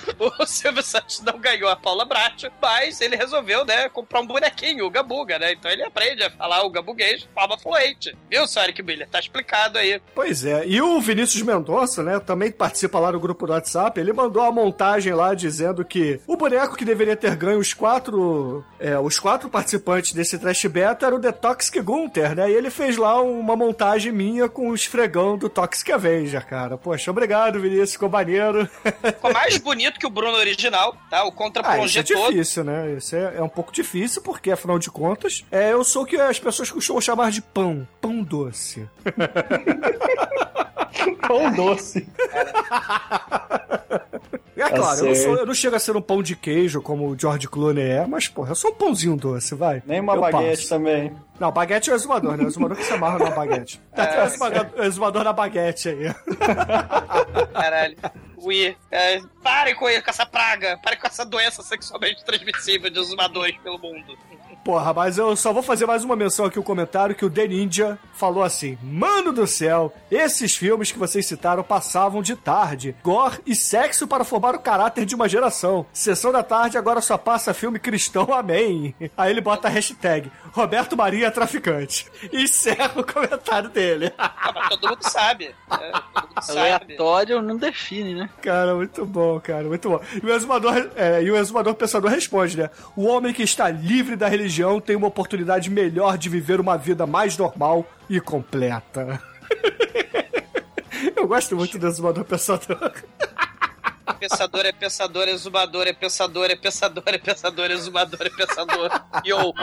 o Silvio Santos não ganhou a Paula Bratio, mas ele resolveu, né, comprar um bonequinho, o Gabuga, né? Então ele aprende a falar o gabuguês de forma fluente. Viu, senhor Eric Miller? Tá explicado aí. Pois é, e o Vinícius Mendonça, né, também participa lá no grupo do WhatsApp, ele mandou uma montagem lá dizendo que o boneco que deveria ter ganho os quatro, é, os quatro participantes desse Trash Beta era o The Toxic Gunter, né, e ele fez lá uma montagem minha com o esfregão do Toxic Avenger, cara. Poxa, obrigado, Vinícius, ficou maneiro. Ficou mais bonito que o Bruno original, tá? O contra Ah, isso é todo. difícil, né? Isso é, é um pouco difícil, porque, afinal de contas, é, eu sou o que as pessoas costumam chamar de pão. Pão doce. Pão doce. É claro, eu não, sou- eu não chego a ser um pão de queijo como o George Clooney é, mas, porra, eu sou um pãozinho doce, vai. Nem uma Eu baguete passo. também. Não, baguete é o exumador, né? O exumador que se amarra na baguete. Tá exumador, o exumador na baguete aí. Caralho. Ui, é, parem com, com essa praga, parem com essa doença sexualmente transmissível de exumadores pelo mundo. Porra, mas eu só vou fazer mais uma menção aqui, o comentário que o The Ninja falou assim: Mano do céu, esses filmes que vocês citaram passavam de tarde. Gore e sexo para formar o caráter de uma geração. Sessão da tarde agora só passa filme cristão, amém. Aí ele bota a hashtag Roberto Maria é traficante. E encerra o comentário dele. Ah, mas todo mundo sabe. É, todo mundo sabe. Aleatório não define, né? Cara, muito bom, cara, muito bom. E o exumador, é, e o exumador pensador responde, né? O homem que está livre da religião tem uma oportunidade melhor de viver uma vida mais normal e completa. Eu gosto muito do exumador pensador. Pensador é pensador, exumador é pensador, é pensador, é pensador, exumador é pensador. Yo!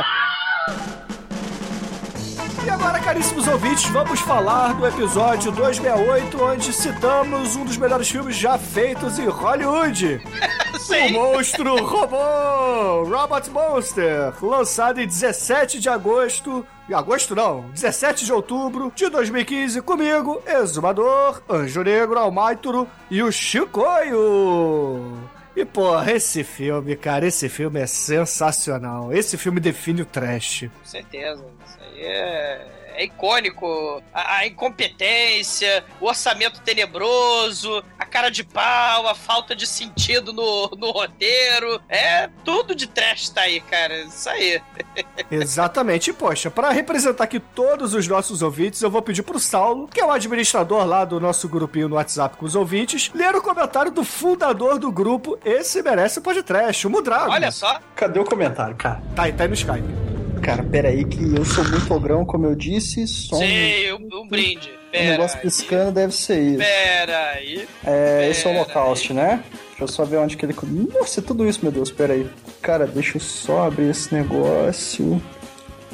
E agora, caríssimos ouvintes, vamos falar do episódio 268, onde citamos um dos melhores filmes já feitos em Hollywood. O Monstro Robô, Robot Monster, lançado em 17 de agosto. Agosto não, 17 de outubro de 2015, comigo, Exumador, Anjo Negro, Almaituro e o Chicoio. E porra, esse filme, cara, esse filme é sensacional. Esse filme define o trash. Com certeza. Isso aí é, é icônico. A, a incompetência, o orçamento tenebroso, a cara de pau, a falta de sentido no, no roteiro. É tudo de trash tá aí, cara. Isso aí. Exatamente. E, poxa, para representar aqui todos os nossos ouvintes, eu vou pedir pro Saulo, que é o administrador lá do nosso grupinho no WhatsApp com os ouvintes, ler o comentário do fundador do grupo Esse Merece o Podcast, o Mudrago. Olha só. Cadê o comentário, cara? Tá aí, tá aí no Skype. Cara, peraí que eu sou muito ogrão, como eu disse, só um, Sei, um, um brinde. um Pera negócio aí. piscando deve ser isso. Pera aí. É, esse é o Pera Holocaust, né? Deixa eu só ver onde que ele... Nossa, é tudo isso, meu Deus, peraí. Cara, deixa eu só abrir esse negócio...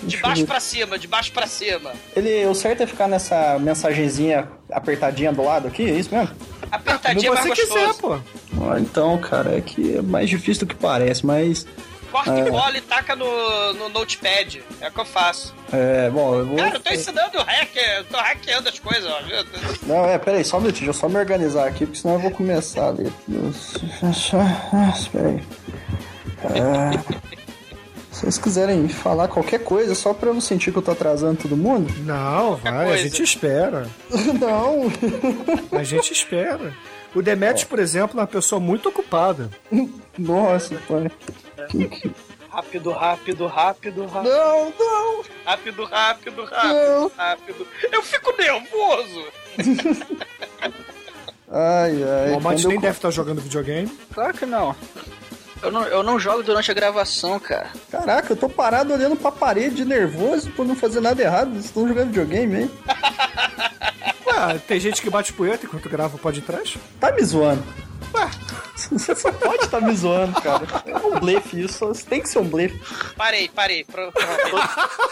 De baixo pra cima, de baixo pra cima. Ele, o certo é ficar nessa mensagenzinha apertadinha do lado aqui, é isso mesmo? Apertadinha Como mais você quiser, pô. Ah, então, cara, é que é mais difícil do que parece, mas... Corta É. e cola e taca no, no notepad. É o que eu faço. É, bom, eu vou... Cara, eu tô ensinando hacker, eu tô hackeando as coisas, ó. Não, é, peraí, só um minutinho, deixa eu só me organizar aqui, porque senão eu vou começar a ler. Espera aí. Ah, se vocês quiserem falar qualquer coisa, só pra eu não sentir que eu tô atrasando todo mundo? Não, vai, a gente espera. Não. A gente espera. O Demetrius, por exemplo, é uma pessoa muito ocupada. Nossa, pai. Rápido, rápido, rápido, rápido. Não, não. Rápido, rápido, rápido, Não. rápido. Eu fico nervoso. Ai, ai. o Almighty nem eu- deve estar jogando videogame. Claro que não. Eu não, eu não jogo durante a gravação, cara. Caraca, eu tô parado olhando pra parede nervoso por não fazer nada errado. Vocês estão jogando videogame, hein? Ah, tem gente que bate poeta enquanto grava o podcast. Tá me zoando. Você só pode estar me zoando, cara. É um blefe isso. Tem que ser um blefe. Parei, parei. Pro, pro,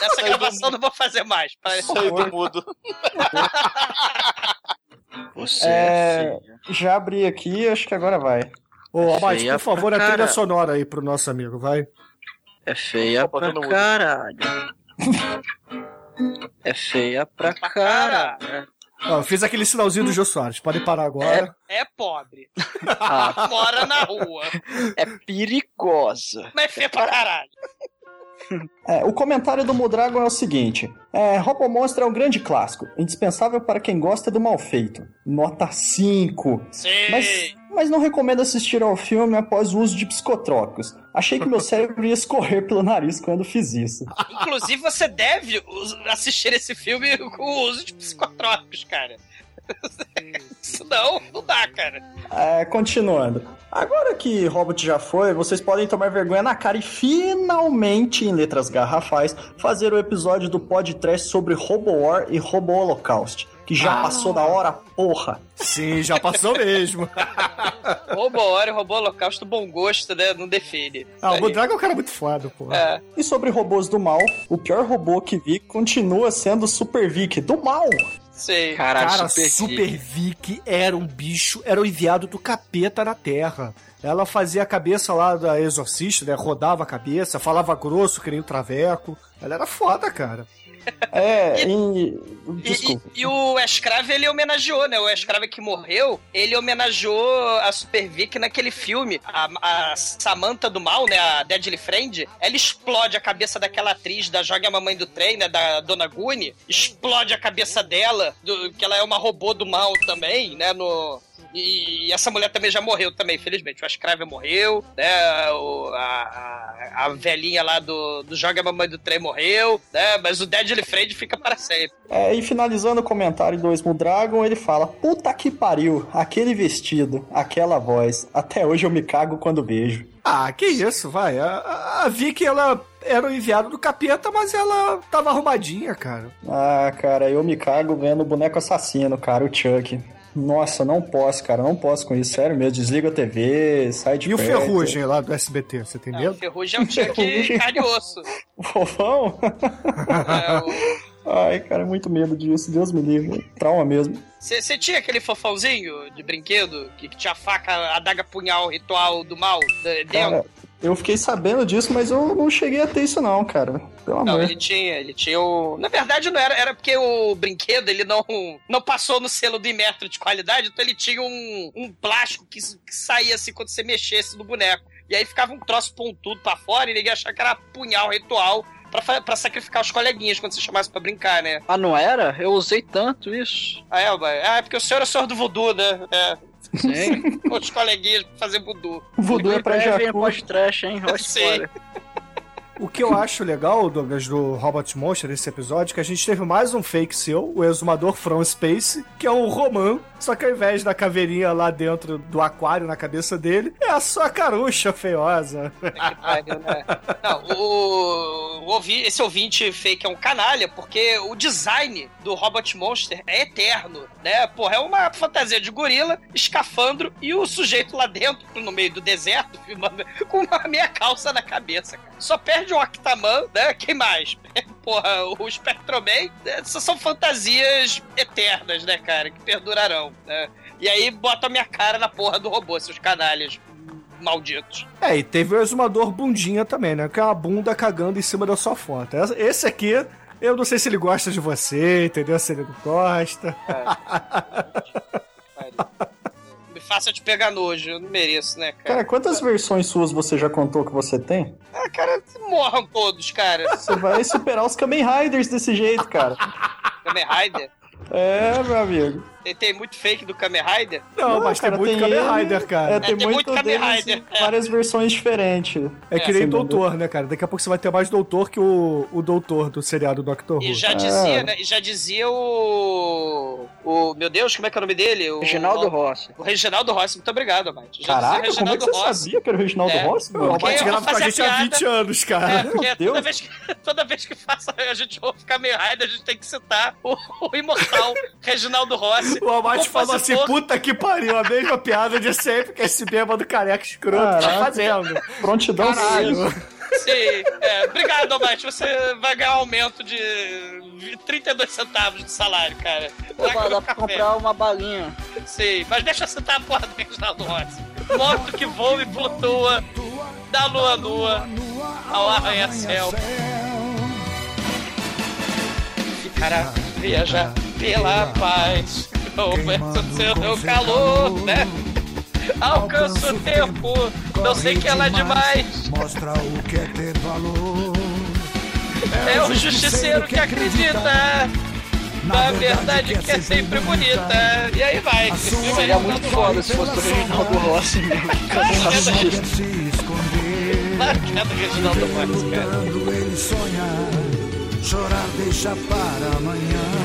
Nessa gravação eu não vou fazer mais. Parei. Saiu do mudo. Você É, feia. já abri aqui, acho que agora vai. Ô, Almighty, Feia por favor, a trilha sonora aí pro nosso amigo, vai. É feia pra caralho. É feia pra caralho. Ó, eu fiz aquele sinalzinho do Jô Soares. Pode parar agora. É pobre. Ah, Mora na rua. é perigosa. Mas é feio pra caralho. É, o comentário do Mudragon é o seguinte: é, Robo Monster é um grande clássico, indispensável para quem gosta do mal feito. Nota 5. Sim. Mas, mas não recomendo assistir ao filme após o uso de psicotrópicos. Achei que meu cérebro ia escorrer pelo nariz quando fiz isso. Inclusive, você deve assistir esse filme com o uso de psicotrópicos, cara. Isso não, não dá, cara. É, continuando. Agora que Robot já foi, vocês podem tomar vergonha na cara e finalmente, em letras garrafais, fazer o episódio do podcast sobre Robo War e Robo Holocaust. Que já passou da hora, porra. Sim, já passou mesmo. Robô Hora e Robô Holocausto, bom gosto, né? Não define. Ah, o. Budrago é um cara muito foda, pô. É. E sobre robôs do mal, o pior robô que vi continua sendo o Super Vic do mal. Sei. Caralho, Cara, Super, Super, Vic. Vic era um bicho, era o enviado do capeta na Terra. Ela fazia a cabeça lá da exorcista, né? Rodava a cabeça, falava grosso, que nem o traveco. Ela era foda, cara. É, e... E, e- e o Escrave, ele homenageou, né? O Escrave que morreu, ele homenageou a Super Vic naquele filme. A, a Samantha do Mal, né? A Deadly Friend, ela explode a cabeça daquela atriz da Joga a Mamãe do Trem, né? Da Dona Gune. Explode a cabeça dela, do- que ela é uma robô do mal também, né? No... E essa mulher também já morreu também, infelizmente. O Escrave morreu, né? O, a, a, a velhinha lá do, do Joga a Mamãe do Trem morreu, né? Mas o Deadly Friend fica para sempre. É, e finalizando o comentário do Esmo Dragon, ele fala: Puta que pariu, aquele vestido, aquela voz. Até hoje eu me cago quando vejo. Ah, que isso, vai. A, a- a Vicky, ela era o enviado do capeta, mas ela tava arrumadinha, cara. Ah, cara, eu me cago vendo o boneco assassino, cara, o Chuck. Nossa, não posso, cara, não posso com isso, sério mesmo. Desliga a TV, sai de E o perto. Ferrugem lá do SBT, você tem Ah, medo? o Ferrugem é um Ferrugem. carne e osso. O fofão? É, Ai, cara, muito medo disso, Deus me livre. Trauma mesmo. Você tinha aquele fofãozinho de brinquedo que, que tinha a faca, a adaga punhal ritual do mal de- Cara, dentro? Eu fiquei sabendo disso, mas eu não cheguei a ter isso não, cara. Pelo Não, amor. ele tinha, ele tinha o. Na verdade, não era, era porque o brinquedo ele não, não passou no selo do Imetro de qualidade, então ele tinha um, um plástico que, que saía assim quando você mexesse no boneco. E aí ficava um troço pontudo pra fora e ninguém achava que era punhal ritual pra sacrificar os coleguinhas quando você chamasse pra brincar, né? Ah, não era? Eu usei tanto isso. Ah, é, ah, é porque o senhor é o senhor do voodoo, né? É, Sim. com os coleguinhas pra fazer voodoo. Voodoo é pra Jacu. pós-trash, hein? Olha Sim. O que eu acho legal, Douglas, do Robot Monster nesse episódio, é que a gente teve mais um fake seu, o exumador From Space, que é um Roman, só que ao invés da caveirinha lá dentro do aquário na cabeça dele, é a sua carucha feiosa. Que pariu, né? Não, o, o esse ouvinte fake é um canalha, porque o design do Robot Monster é eterno, né? Porra, é uma fantasia de gorila, escafandro e o sujeito lá dentro, no meio do deserto, filmando, com uma meia calça na cabeça, cara. Só perde o Octaman, né? Quem mais? Porra, o Spectroman, né? São fantasias eternas, né, cara? Que perdurarão, né? E aí bota a minha cara na porra do robô, seus canalhas malditos. É, e teve o exumador bundinha também, né? Que é uma bunda cagando em cima da sua foto. Esse aqui, eu não sei se ele gosta de você, entendeu? Se ele não gosta. Me faça te pegar nojo, eu não mereço, né, cara? Cara, quantas versões suas você já contou que você tem? Ah, cara, morram todos, cara. Você vai superar os Kamen Riders desse jeito, cara. Kamen Rider? É, meu amigo. Tem, tem muito fake do Kamen Rider? Não, mas tem muito Kamen Rider, cara. É, tem, É, tem muito, muito Kamen Rider, em várias versões diferentes. É que nem doutor, né, cara? Daqui a pouco você vai ter mais doutor que o, o doutor do seriado Doctor Who. E já É. dizia, né? E já dizia o. O. Meu Deus, como é que é o nome dele? O, Reginaldo Rossi. O Reginaldo Rossi, muito obrigado, Amate. Já Caraca, como é que você Rossi. sabia que era o Reginaldo É. Rossi? O meu? Eu grava com a gente há piada. 20 anos, É, cara. porque Deus. toda vez, que, toda vez que faça, a gente ouve Kamen Rider, a gente tem que citar o, o imortal Reginaldo Rossi. O Albate falou assim, puta que pariu, a mesma piada de sempre que esse bêbado careca escroto tá Caraca. fazendo. Prontidão Caralho. sim. Sim, é, obrigado, Almighty. Você vai ganhar um aumento de 32 centavos de salário, cara. Pô, dá no pra comprar uma balinha. Sim, mas deixa eu citar a porra do Reginaldo Rossi. Moto que voa e flutua, da lua nua ao arranha-céu. Ficará viajar pela paz, conversa do seu meu calor, né? Alcança o tempo, não sei que ela é demais. Mostra o que é ter valor. É o justiceiro que acredita na verdade que é sempre bonita. E aí vai. Seria muito foda se fosse o Reginaldo Rossi mesmo. Claro que é claro que é do Reginaldo Rossi, cara. Chorar deixa para amanhã.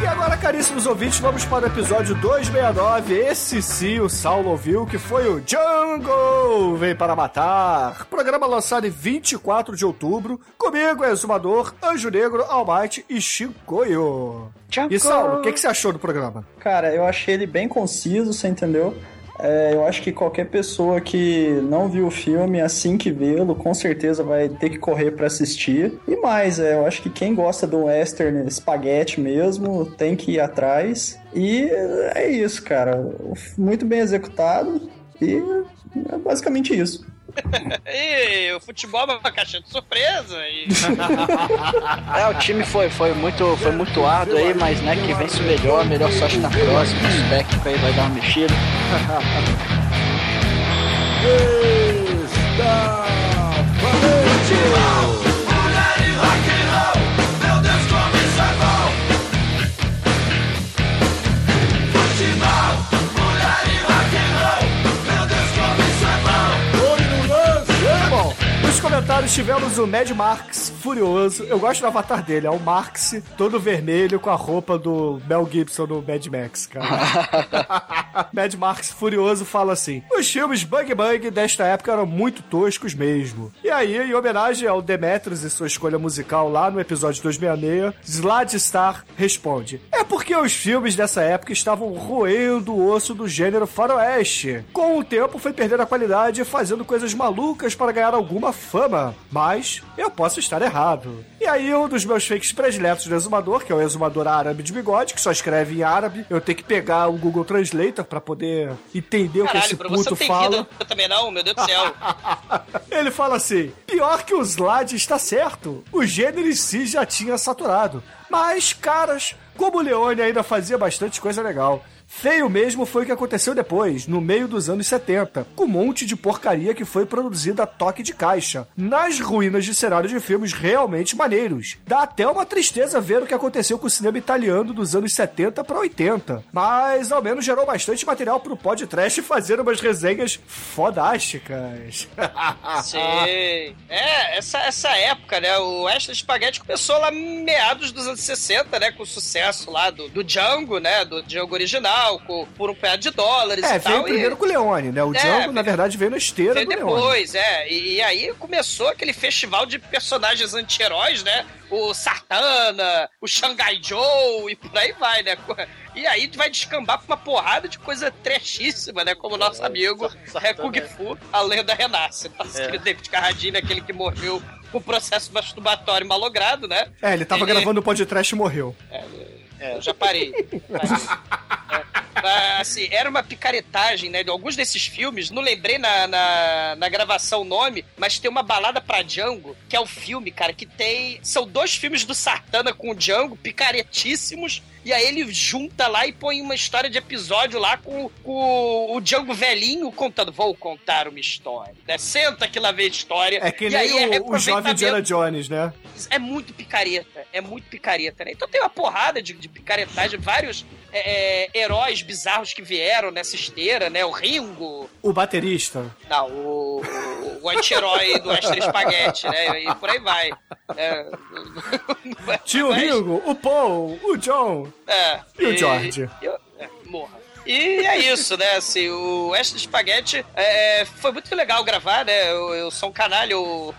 E agora, caríssimos ouvintes, vamos para o episódio 269. Esse sim o Saulo ouviu, que foi o Jungle Vem para Matar. Programa lançado em 24 de outubro. Comigo, Exumador, Anjo Negro, Almighty e Chicoio. E Saulo, o que, que você achou do programa? Cara, eu achei ele bem conciso, você entendeu? É, eu acho que qualquer pessoa que não viu o filme, assim que vê-lo, com certeza vai ter que correr pra assistir. E mais, é, eu acho que quem gosta do western espaguete mesmo, tem que ir atrás. E é isso, cara. Muito bem executado. E é basicamente isso. E o futebol é uma caixa de surpresa. E... É, o time foi, foi, muito, foi muito árduo aí, mas né, que vence o melhor, melhor sorte na próxima. O técnico aí vai dar uma mexida. Está comentários tivemos o Mad Marx furioso. Eu gosto do avatar dele, é o Marx todo vermelho com a roupa do Mel Gibson no Mad Max, cara. Mad Marx furioso fala assim: Os filmes Bug Bug desta época eram muito toscos mesmo. E aí, em homenagem ao Demetrius e sua escolha musical lá no episódio 266, Sladstar responde: É porque os filmes dessa época estavam roendo o osso do gênero faroeste. Com o tempo foi perdendo a qualidade e fazendo coisas malucas para ganhar alguma fama. Mas eu posso estar errado. E aí, um dos meus fakes prediletos do exumador, que é o exumador árabe de bigode, que só escreve em árabe, eu tenho que pegar o Google Translator para poder entender o que esse Caralho, pra você puto não tem fala. vida também não, meu Deus do céu. Ele fala assim: pior que o Slade está certo. O gênero em si já tinha saturado. Mas, caras, como o Leone ainda fazia bastante coisa legal. Feio mesmo foi o que aconteceu depois, no meio dos anos 70, com um monte de porcaria que foi produzida a toque de caixa, nas ruínas de cenário de filmes realmente maneiros. Dá até uma tristeza ver o que aconteceu com o cinema italiano dos anos 70 para 80, mas ao menos gerou bastante material pro podcast fazer umas resenhas fodásticas. Sim. É, essa, essa época, né? O Extra Spaghetti começou lá meados dos anos 60, né? Com o sucesso lá do, do Django, né? Do Django original, com, por um pé de dólares É, e tal. veio primeiro com o Leone, né? O É, Django, na verdade, veio na esteira Veio do Leone. depois, é. E, e aí começou aquele festival de personagens anti-heróis, né? O Sartana, o Shanghai Joe e por aí vai, né? E aí vai descambar pra uma porrada de coisa trechíssima, né? Como o nosso amigo é, Kung Fu, a lenda renasce. Nosso É. David Carradine, aquele que morreu com processo masturbatório malogrado, né? É, ele tava gravando o podcast e morreu. É, eu já parei. Parei. É, assim, era uma picaretagem, né? De alguns desses filmes, não lembrei na, na, na gravação o nome, mas tem uma balada pra Django, que é o filme, cara, que tem. São dois filmes do Sartana com o Django, picaretíssimos. E aí ele junta lá e põe uma história de episódio lá com, com o Django velhinho contando. Vou contar uma história. Né? Senta que lá vem a história. É que E nem aí é o, o jovem Indiana reaproveitamento Jones, né? é muito picareta, é muito picareta, né? Então tem uma porrada de, de picaretagem, vários é, é, heróis bizarros que vieram nessa esteira, né? O Ringo, O baterista. não, o, o, o anti-herói do Extra Spaghetti, né? E por aí vai. É, Tinha o mas- Ringo, o Paul, o John. É, E o George? eu- é, morra. E é isso, né? Assim, o Extra Spaghetti é, foi muito legal gravar, né? Eu, eu sou um canalha, eu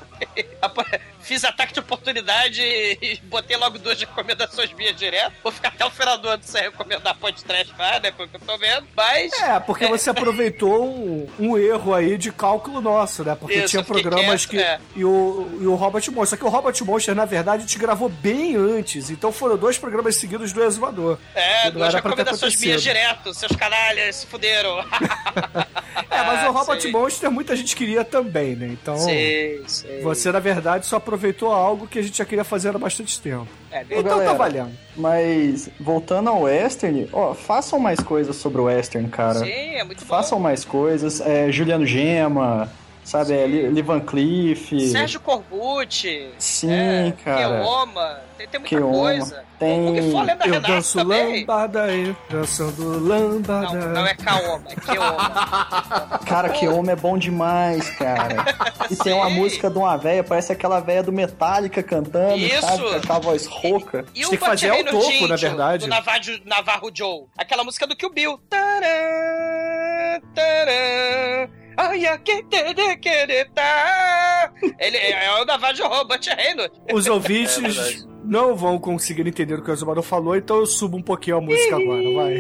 fiz ataque de oportunidade e botei logo duas recomendações minhas direto. Vou ficar até o final do ano sem recomendar podcast mais, né? Pelo que eu tô vendo. Mas. É, porque você aproveitou um, um erro aí de cálculo nosso, né? Porque Isso, tinha programas quieto, que. é. E, o, e o Robot Monster. Só que o Robot Monster, na verdade, te gravou bem antes. Então foram dois programas seguidos do Exumador. É, duas era pra ter recomendações minhas direto. Seus canalhas se fuderam. É, mas o Robot sim. Monster muita gente queria também, né? Então. Sei, sei. Você, na verdade, só aproveitou algo que a gente já queria fazer há bastante tempo. É, então tá galera, valendo. Mas, voltando ao western, ó, façam mais coisas sobre o western, cara. Sim, é muito bom. Façam mais coisas. É, Juliano Gema, sabe? É, Lee Van Cleef. Sérgio Corbucci. Sim, é, cara. Keoma. Tem, tem muita Keoma. coisa. Tem- O Eu danço também. lambada aí, dançando lambada. Não, não é Kaoma, é Keoma. Cara, que homem é bom demais, cara. E tem uma música de uma véia, parece aquela véia do Metallica cantando, Isso. sabe? Com aquela voz rouca. E o tem que fazer ao no topo, na verdade. Do Navarro, Navarro Joe. Aquela música do Kill Bill. Tarã, tarã. Ai, a que te de querer tá. Ele é, é o Joe, Butcher Reynolds. Os É ouvintes não vão conseguir entender o que o Exumador falou, então eu subo um pouquinho a música agora, vai.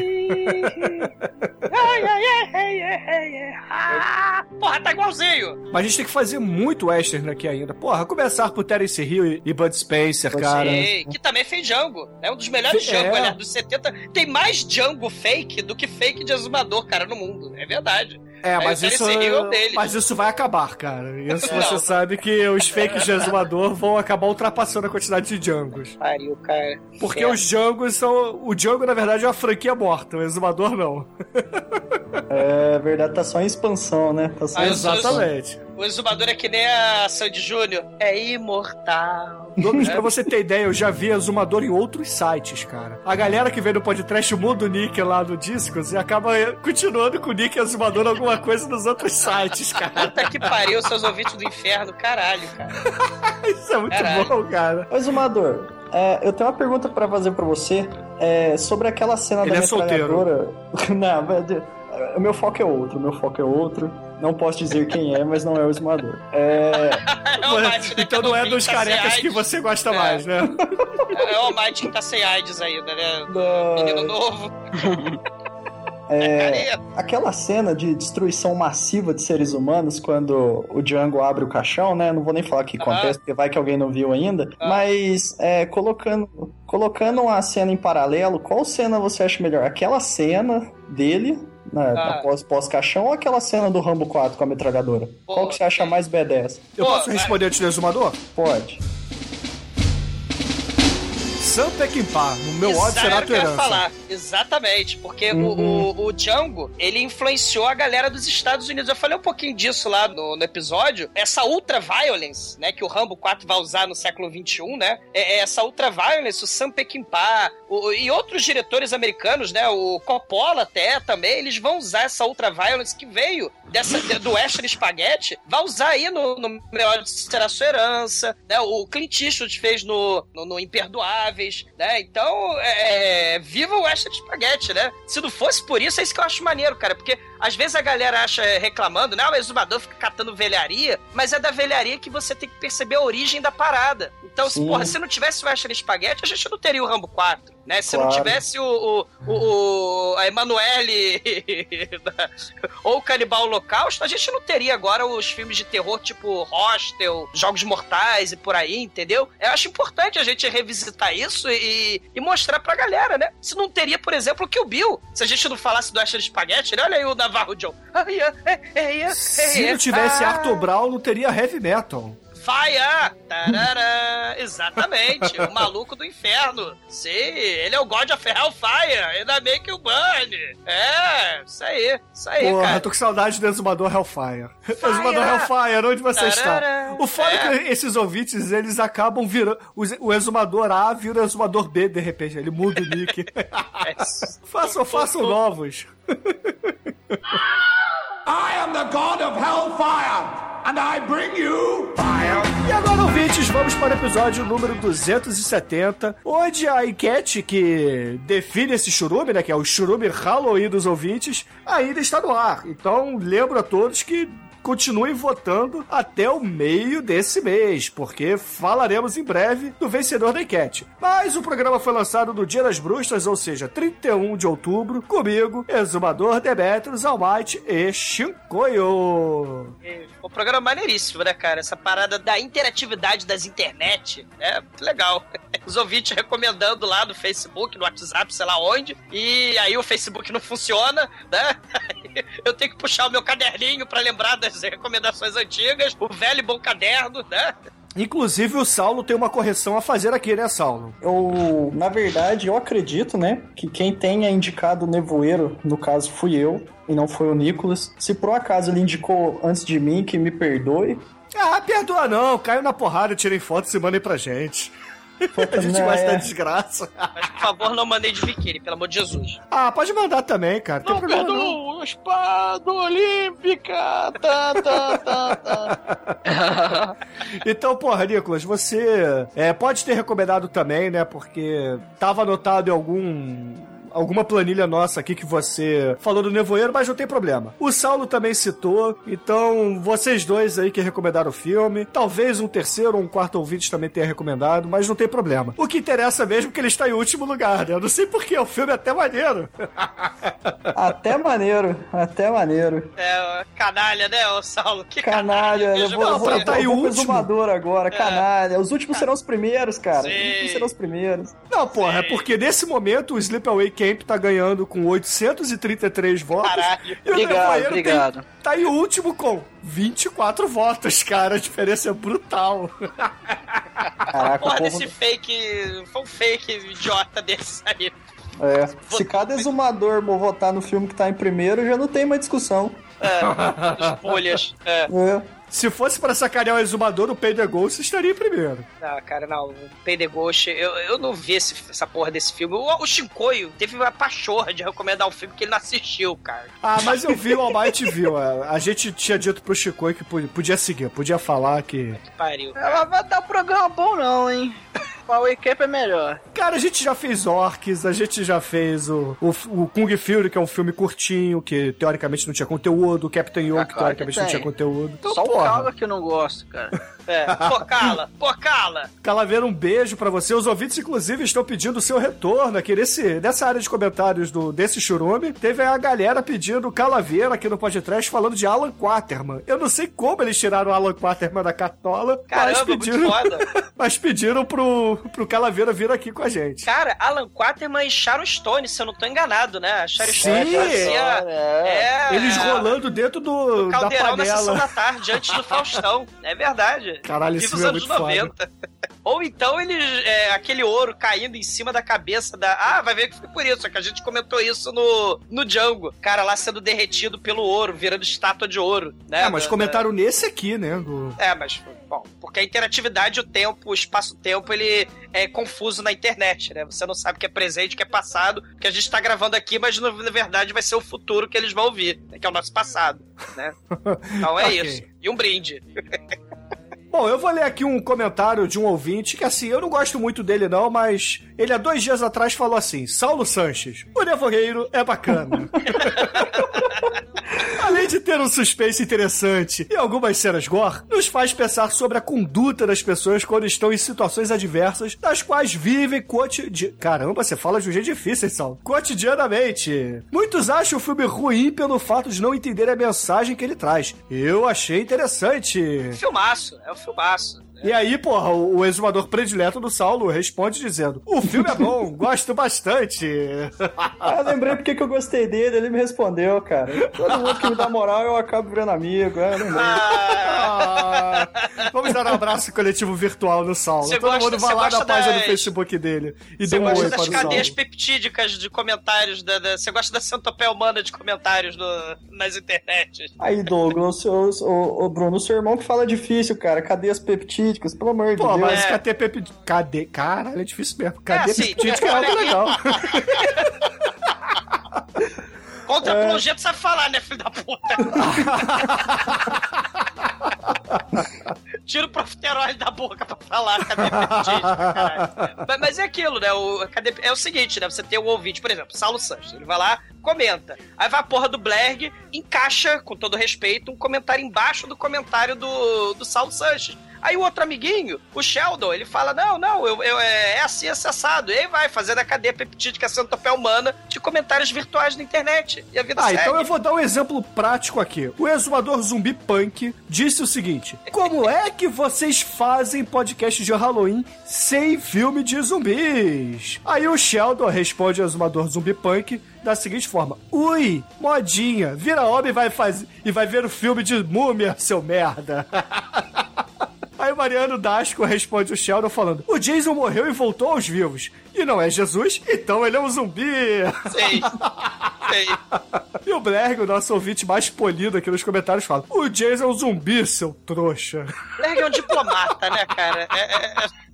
Ai, ai, ai, ai, ai, ai, ai. Ah, Porra, tá igualzinho. Mas a gente tem que fazer muito western aqui ainda. Porra, começar por Terence Hill e- Bud Spencer, cara. Sim, que também fez Django. É um dos melhores Fe- Django, é. aliás, dos 70. Tem mais Django fake do que fake de exumador, cara, no mundo. É verdade. É, Aí mas isso, mas isso vai acabar, cara. Isso Não. você sabe que os fakes de exumador vão acabar ultrapassando a quantidade de Djangos. Pariu, cara. Porque É. os Djangos são. O Django, na verdade, é uma franquia morta, o exumador não. É verdade, tá só em expansão, né? Tá só Ah, sou- Exatamente. O exumador é que nem a Sandy Júnior. É imortal. Douglas, pra você ter ideia, eu já vi exumador em outros sites, cara. A galera que vem do podcast muda o nick lá no Discos e acaba continuando com o nick exumador alguma coisa nos outros sites, cara. Puta que pariu, seus ouvintes do inferno, caralho, cara. Isso é muito Caralho. bom, cara. Ô, Zumador, é, eu tenho uma pergunta pra fazer pra você é, sobre aquela cena Ele da é solteiro. metralhadora. Não, mas, é, o meu foco é outro, o meu foco é outro. Não posso dizer quem é, mas não é o Zumador. É, É o né, Então não é dos tá carecas que você gosta É. mais, né? É o Almighty que tá sem AIDS ainda, né? da- Menino novo. é, Careta. aquela cena de destruição massiva de seres humanos quando o Django abre o caixão, né? Não vou nem falar o que Aham. acontece, porque vai que alguém não viu ainda. Ah. Mas é, colocando, colocando uma cena em paralelo, qual cena você acha melhor? Aquela cena dele, né, Ah. após pós-caixão, ou aquela cena do Rambo 4 com a metralhadora? Pô, qual que você acha tem- mais B10? Eu posso responder antes do exumador? Pode. Sam Peckinpah, no meu Exa- ódio será que tua herança. falar. Exatamente, porque Uhum. o, o, o Django, ele influenciou a galera dos Estados Unidos. Eu falei um pouquinho disso lá no, no episódio. Essa ultra violence, né, que o Rambo 4 vai usar no século 21, né? É, é essa ultra violence, o Sam Peckinpah o- e outros diretores americanos, né? O Coppola até também, eles vão usar essa ultra violence que veio dessa, de- do Western Spaghetti, vai usar aí no, no Melhor de Será Sua Herança, né? O Clint Eastwood fez no, no, no Imperdoáveis, né? Então, é, é, viva o Western Spaghetti, né? Se não fosse por isso, é isso que eu acho maneiro, cara, porque às vezes a galera acha reclamando, né? O exumador fica catando velharia, mas é da velharia que você tem que perceber a origem da parada. Então, se, porra, se não tivesse o Western Spaghetti, a gente não teria o Rambo 4, né? Se não Claro. tivesse o, o, o, o- a Emanuele ou o Canibal Holocausto, a gente não teria agora os filmes de terror tipo Hostel, Jogos Mortais e por aí, entendeu? Eu acho importante a gente revisitar isso e, e mostrar pra galera, né? Se não teria, por exemplo, o Kill Bill. Se a gente não falasse do Asher Spaghetti, né? olha aí o Navarro John. Se não tivesse ah, Arthur Brown, não teria heavy metal. Fire! Tarará! Exatamente, o maluco do inferno. Sim, ele é o God of Hellfire, ainda bem que o Burn. É, isso aí, isso aí, Porra, cara. tô com saudade do Exumador Hellfire. Exumador Hellfire, onde você Tarará. está? O foda é. É. que esses ouvintes, eles acabam virando... O o Exumador A vira o Exumador B, de repente. Ele muda o nick. façam, façam novos. I am the god of hellfire, and I bring you fire. E agora, ouvintes, vamos para o episódio número 270, onde a enquete que define esse churume, né, que é o churume Halloween dos ouvintes, ainda está no ar. Então, lembro a todos que continuem votando até o meio desse mês, porque falaremos em breve do vencedor da enquete. Mas o programa foi lançado no Dia das Bruxas, ou seja, 31 de outubro, comigo, Exumador Demetrius, Almighty e Shinkoio. O programa é maneiríssimo, né, cara? Essa parada da interatividade das internet. É legal. Os ouvintes recomendando lá no Facebook, no WhatsApp, sei lá onde. E aí o Facebook não funciona, né? Eu tenho que puxar o meu caderninho pra lembrar das recomendações antigas. O velho bom caderno, né? Inclusive, o Saulo tem uma correção a fazer aqui, né, Saulo? Eu, na verdade, eu acredito, né, que quem tenha indicado o nevoeiro, no caso fui eu, e não foi o Nicolas. Se por um acaso ele indicou antes de mim, que me perdoe. Ah, perdoa não, caiu na porrada, tirei foto e mandei pra gente. A gente Não, gosta da desgraça. Mas, por favor, não mandei de biquíni, pelo amor de Jesus. Ah, pode mandar também, cara. Tem Não problema não. perdoa, espada olímpica. Tá, tá, tá, tá. Então, porra, Nicolas, você é, pode ter recomendado também, né? Porque tava anotado em algum. Alguma planilha nossa aqui que você falou do nevoeiro, mas não tem problema. O Saulo também citou, então vocês dois aí que recomendaram o filme, talvez um terceiro ou um quarto ouvinte também tenha recomendado, mas não tem problema. O que interessa mesmo é que ele está em último lugar, né? Eu não sei porquê, o filme é até maneiro. Até maneiro, até maneiro. É, canalha, né, ô Saulo? Que Canalha, eu vou, eu vou, eu tá vou o pro último. agora, canalha. Os últimos serão os primeiros, cara. Sim. Os últimos serão os primeiros. Não, porra, é porque nesse momento o Sleepaway Camp tá ganhando com 833 votos. Caralho. E Obrigado, obrigado. Tem, tá em último com 24 votos, cara. A diferença é brutal. Caraca, Porra povo... desse fake. Foi um fake idiota desse aí. É, se cada exumador for votar no filme que tá em primeiro, já não tem mais discussão. É, folhas. É. É. Se fosse pra sacanear o exumador, o Payday Ghost estaria em primeiro. Não, cara, não. O Payday Ghost, eu, eu não vi esse- essa porra desse filme. O, o Shinkoio teve uma pachorra de recomendar um filme que ele não assistiu, cara. Ah, mas eu vi, o Almighty viu. A, a gente tinha dito pro Chico que po- podia seguir, podia falar que... Que pariu. Ela vai dar um programa bom não, hein? O Wake Camp é melhor. Cara, a gente já fez Orcs, a gente já fez o, o, o Kung Fury, que é um filme curtinho, que teoricamente não tinha conteúdo, o Captain que Ah, claro que teoricamente não tem. tinha conteúdo. Então, Só o porra. Calga que eu não gosto, cara. É. Pô, cala, pô, cala. Calaveira, um beijo pra você. Os ouvintes, inclusive, estão pedindo o seu retorno aqui nesse, nessa área de comentários do, desse churume. Teve a galera pedindo Calaveira aqui no podcast falando de Alan Quaterman. Eu não sei como eles tiraram o Alan Quaterman da cartola, mas Caramba, muito pediram, foda. mas pediram pro, pro Calaveira vir aqui com a gente. Cara, Alan Quaterman e Sharon Stone, se eu não tô enganado, né? A Sharon Sim, Stone fazia... É, Eles é, rolando dentro do, da Caldeirão na sessão panela. da tarde, antes do Faustão. É verdade. Caralho, esse é anos foda. 90. Ou então eles. É, aquele ouro caindo em cima da cabeça da. Ah, vai ver que foi por isso. É que a gente comentou isso no, no Django. Cara lá sendo derretido pelo ouro, virando estátua de ouro. Né? É, mas Da- comentaram nesse aqui, né? do- é, mas, bom, porque a interatividade, o tempo, o espaço-tempo, ele é confuso na internet, né? Você não sabe o que é presente, o que é passado, que a gente tá gravando aqui, mas na na verdade vai ser o futuro que eles vão ouvir, né? que é o nosso passado, né? Então é Ok. isso. E um brinde. Bom, eu vou ler aqui um comentário de um ouvinte que, assim, eu não gosto muito dele não, mas ele há dois dias atrás falou assim: Saulo Sanches, o nevoeiro é bacana. Além de ter um suspense interessante e algumas cenas gore, nos faz pensar sobre a conduta das pessoas quando estão em situações adversas, das quais vivem cotidianamente. Caramba, você fala de um jeito difícil, Saulo? Cotidianamente. Muitos acham o filme ruim pelo fato de não entender a mensagem que ele traz. Eu achei interessante. Filmaço, é um filmaço. E aí, porra, o, o exumador predileto do Saulo responde dizendo: O filme é bom, gosto bastante. Ah, eu lembrei porque que eu gostei dele, ele me respondeu, cara. Todo mundo que me dá moral, eu acabo virando amigo. É, eu lembrei. Ah, vamos dar um abraço coletivo virtual no Saulo. Você Todo gosta- mundo vai você lá na gosta página das- do Facebook dele e Você dê um gosta oi das para o Saulo. cadeias peptídicas de comentários, da, da- você gosta da centopeia humana de comentários no- nas internets. Aí, Douglas, o, o, o Bruno, o seu irmão que fala difícil, cara. Cadê as peptídicas? Pelo amor de Pô, Deus. mas cadê peptídeo? Cadê? Caralho, é difícil mesmo. Cadê assim, peptídeo? É algo legal. Contra É. apologeta sabe falar, né, filho da puta? Tira o profiterol da boca pra falar, cadê caralho. Mas, mas é aquilo, né? O, cadê, é o seguinte, né? Você tem um ouvinte, por exemplo, Saulo Santos. Ele vai lá, comenta. Aí vai a porra do Blerg, encaixa, com todo respeito, um comentário embaixo do comentário do, do Saulo Sanches. Aí o outro amiguinho, o Sheldon, ele fala: Não, não, eu, eu- é, é assim, acessado. E aí vai fazendo a cadeia peptídica centopeia humana de comentários virtuais na internet. E a vida Ah, segue. então eu vou dar um exemplo prático aqui. O exumador zumbi punk disse o seguinte: Como é que vocês fazem podcast de Halloween sem filme de zumbis? Aí o Sheldon responde ao exumador zumbi punk da seguinte forma: Ui, modinha, vira homem e vai fazer e vai ver o filme de múmia, seu merda. Aí o Mariano Dasco responde o Sheldon falando: O Jason morreu e voltou aos vivos. E não é Jesus, então ele é um zumbi. Sei. Sei. E o Blerg, o nosso ouvinte mais polido aqui nos comentários, fala: O Jason é um zumbi, seu trouxa. Blerg é um diplomata, né, cara? É, é- é-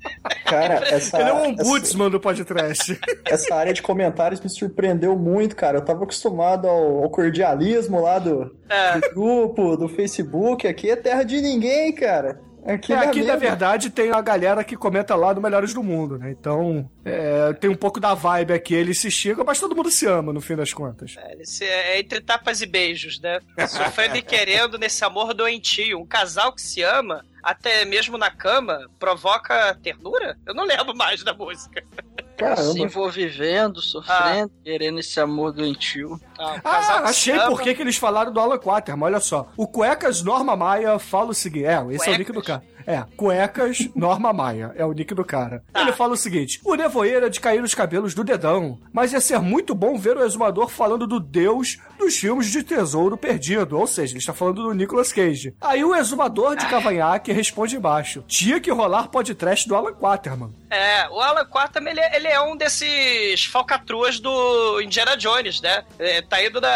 Cara, essa, Ele é um essa, ombudsman do podcast. essa área de comentários me surpreendeu muito, cara. Eu tava acostumado ao, ao cordialismo lá do, É. do grupo, do Facebook. Aqui é terra de ninguém, cara. Aqui, É, é aqui, na verdade, tem a galera que comenta lá do Melhores do Mundo, né? Então, é, tem um pouco da vibe aqui. Eles se xingam, mas todo mundo se ama, no fim das contas. Ele se- é entre tapas e beijos, né? Sofrendo e querendo nesse amor doentio. Um casal que se ama, até mesmo na cama, provoca ternura? Eu não lembro mais da música. Se envolvendo, sofrendo, querendo esse amor doentio. Ah, Ah, achei por que que eles falaram do Alan Quaterman. Olha só. O Cuecas Norma Maia fala o seguinte. É, esse é o nick do cara. É, Cuecas Norma Maia. É o nick do cara. Ele fala o seguinte: O nevoeiro é de cair os cabelos do dedão. Mas ia ser muito bom ver o exumador falando do deus dos filmes de tesouro perdido. Ou seja, ele está falando do Nicolas Cage. Aí o exumador de cavanhaque responde embaixo: Tinha que rolar podcast do Alan Quaterman. É, o Alan Quarterman, ele, é- ele é um desses falcatruas do Indiana Jones, né? É, tá indo da...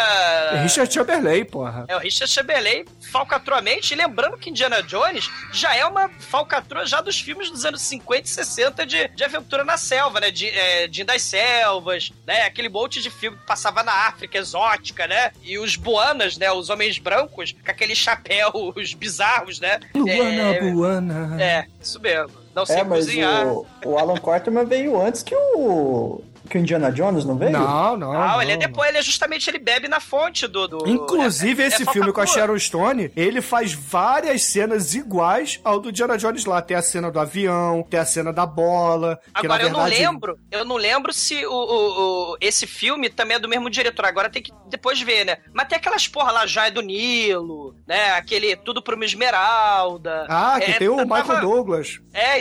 É Richard Chamberlain, porra. É o Richard Chamberlain falcatruamente, e lembrando que Indiana Jones já é uma falcatrua já dos filmes dos anos 50 e 60 de, de aventura na selva, né? De, é, de das selvas, né? Aquele monte de filme que passava na África exótica, né? E os Boanas, né? Os homens brancos com aqueles chapéus bizarros, né? Luana, é, Buana. é, isso mesmo. Não sei É, mas cozinhar. o, o Alan Quarterman veio antes que o, que o Indiana Jones, não veio? Não, não. Não, ele é depois, ele é justamente, ele bebe na fonte do... do Inclusive, é- esse é filme com a. Sharon Stone, ele faz várias cenas iguais ao do Diana Jones lá. Tem a cena do avião, tem a cena da bola. Que, Agora, na eu não lembro, eu não lembro se o, o- o- esse filme também é do mesmo diretor. Agora tem que depois ver, né? Mas tem aquelas porra lá, Joia do Nilo, né? Aquele Tudo por uma Esmeralda. Ah, que É, tem o tava- Michael Douglas. É,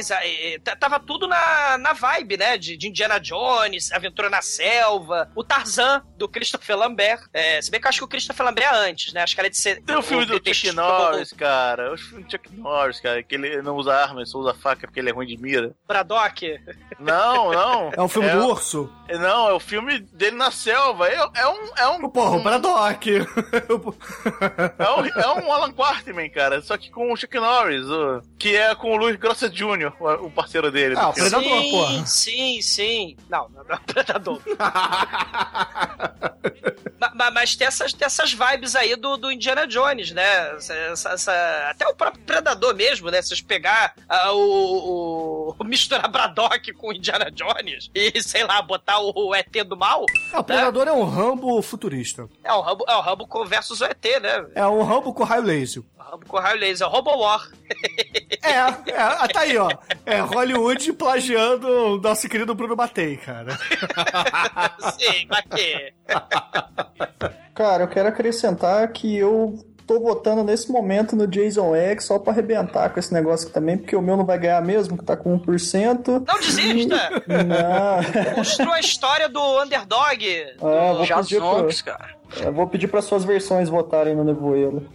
tava tudo na, na vibe, né? De, de Indiana Jones, Aventura na Selva, o Tarzan, do Christopher Lambert. É, se bem que eu acho que o Christopher Lambert é antes, né? Acho que era de ser. Tem o filme do Chuck Norris, cara. O filme do Chuck Norris, cara, que ele não usa arma, ele só usa faca porque ele é ruim de mira. Braddock. Não, não. É um filme do urso? Não, é o filme dele na selva. É, é um. É um Porra, o Braddock. É um, é um Alan Quarterman, cara, só que com o Chuck Norris, o- que é com o Luiz Grossa Jr., o, o parceiro dele. Ah, o filme. Predador, sim, porra. Sim, sim. Não, não, não é Predador. Ma- ma- mas tem essas, tem essas vibes aí do, do Indiana Jones, né? Essa- essa- até o próprio Predador mesmo, né? Se vocês pegar ah, o, o, o misturar Braddock com Indiana Jones e, sei lá, botar o, o ET do mal, Ah, o Predador é um Rambo futurista. é o Rambo, é o Rambo versus o ET, né? É um Rambo com raio laser. Raio laser, é Robo War. É, é, ah, tá aí, ó. É Hollywood plagiando o nosso querido Bruno Matei, cara. Sim, que... Cara, eu quero acrescentar que eu tô votando nesse momento no Jason X só pra arrebentar com esse negócio aqui também, porque o meu não vai ganhar mesmo, que tá com 1%. Não desista! Não. Construa a história do underdog. É, vou Já pedir pra- zombies, cara. Eu vou pedir para suas versões votarem no Nevoeiro.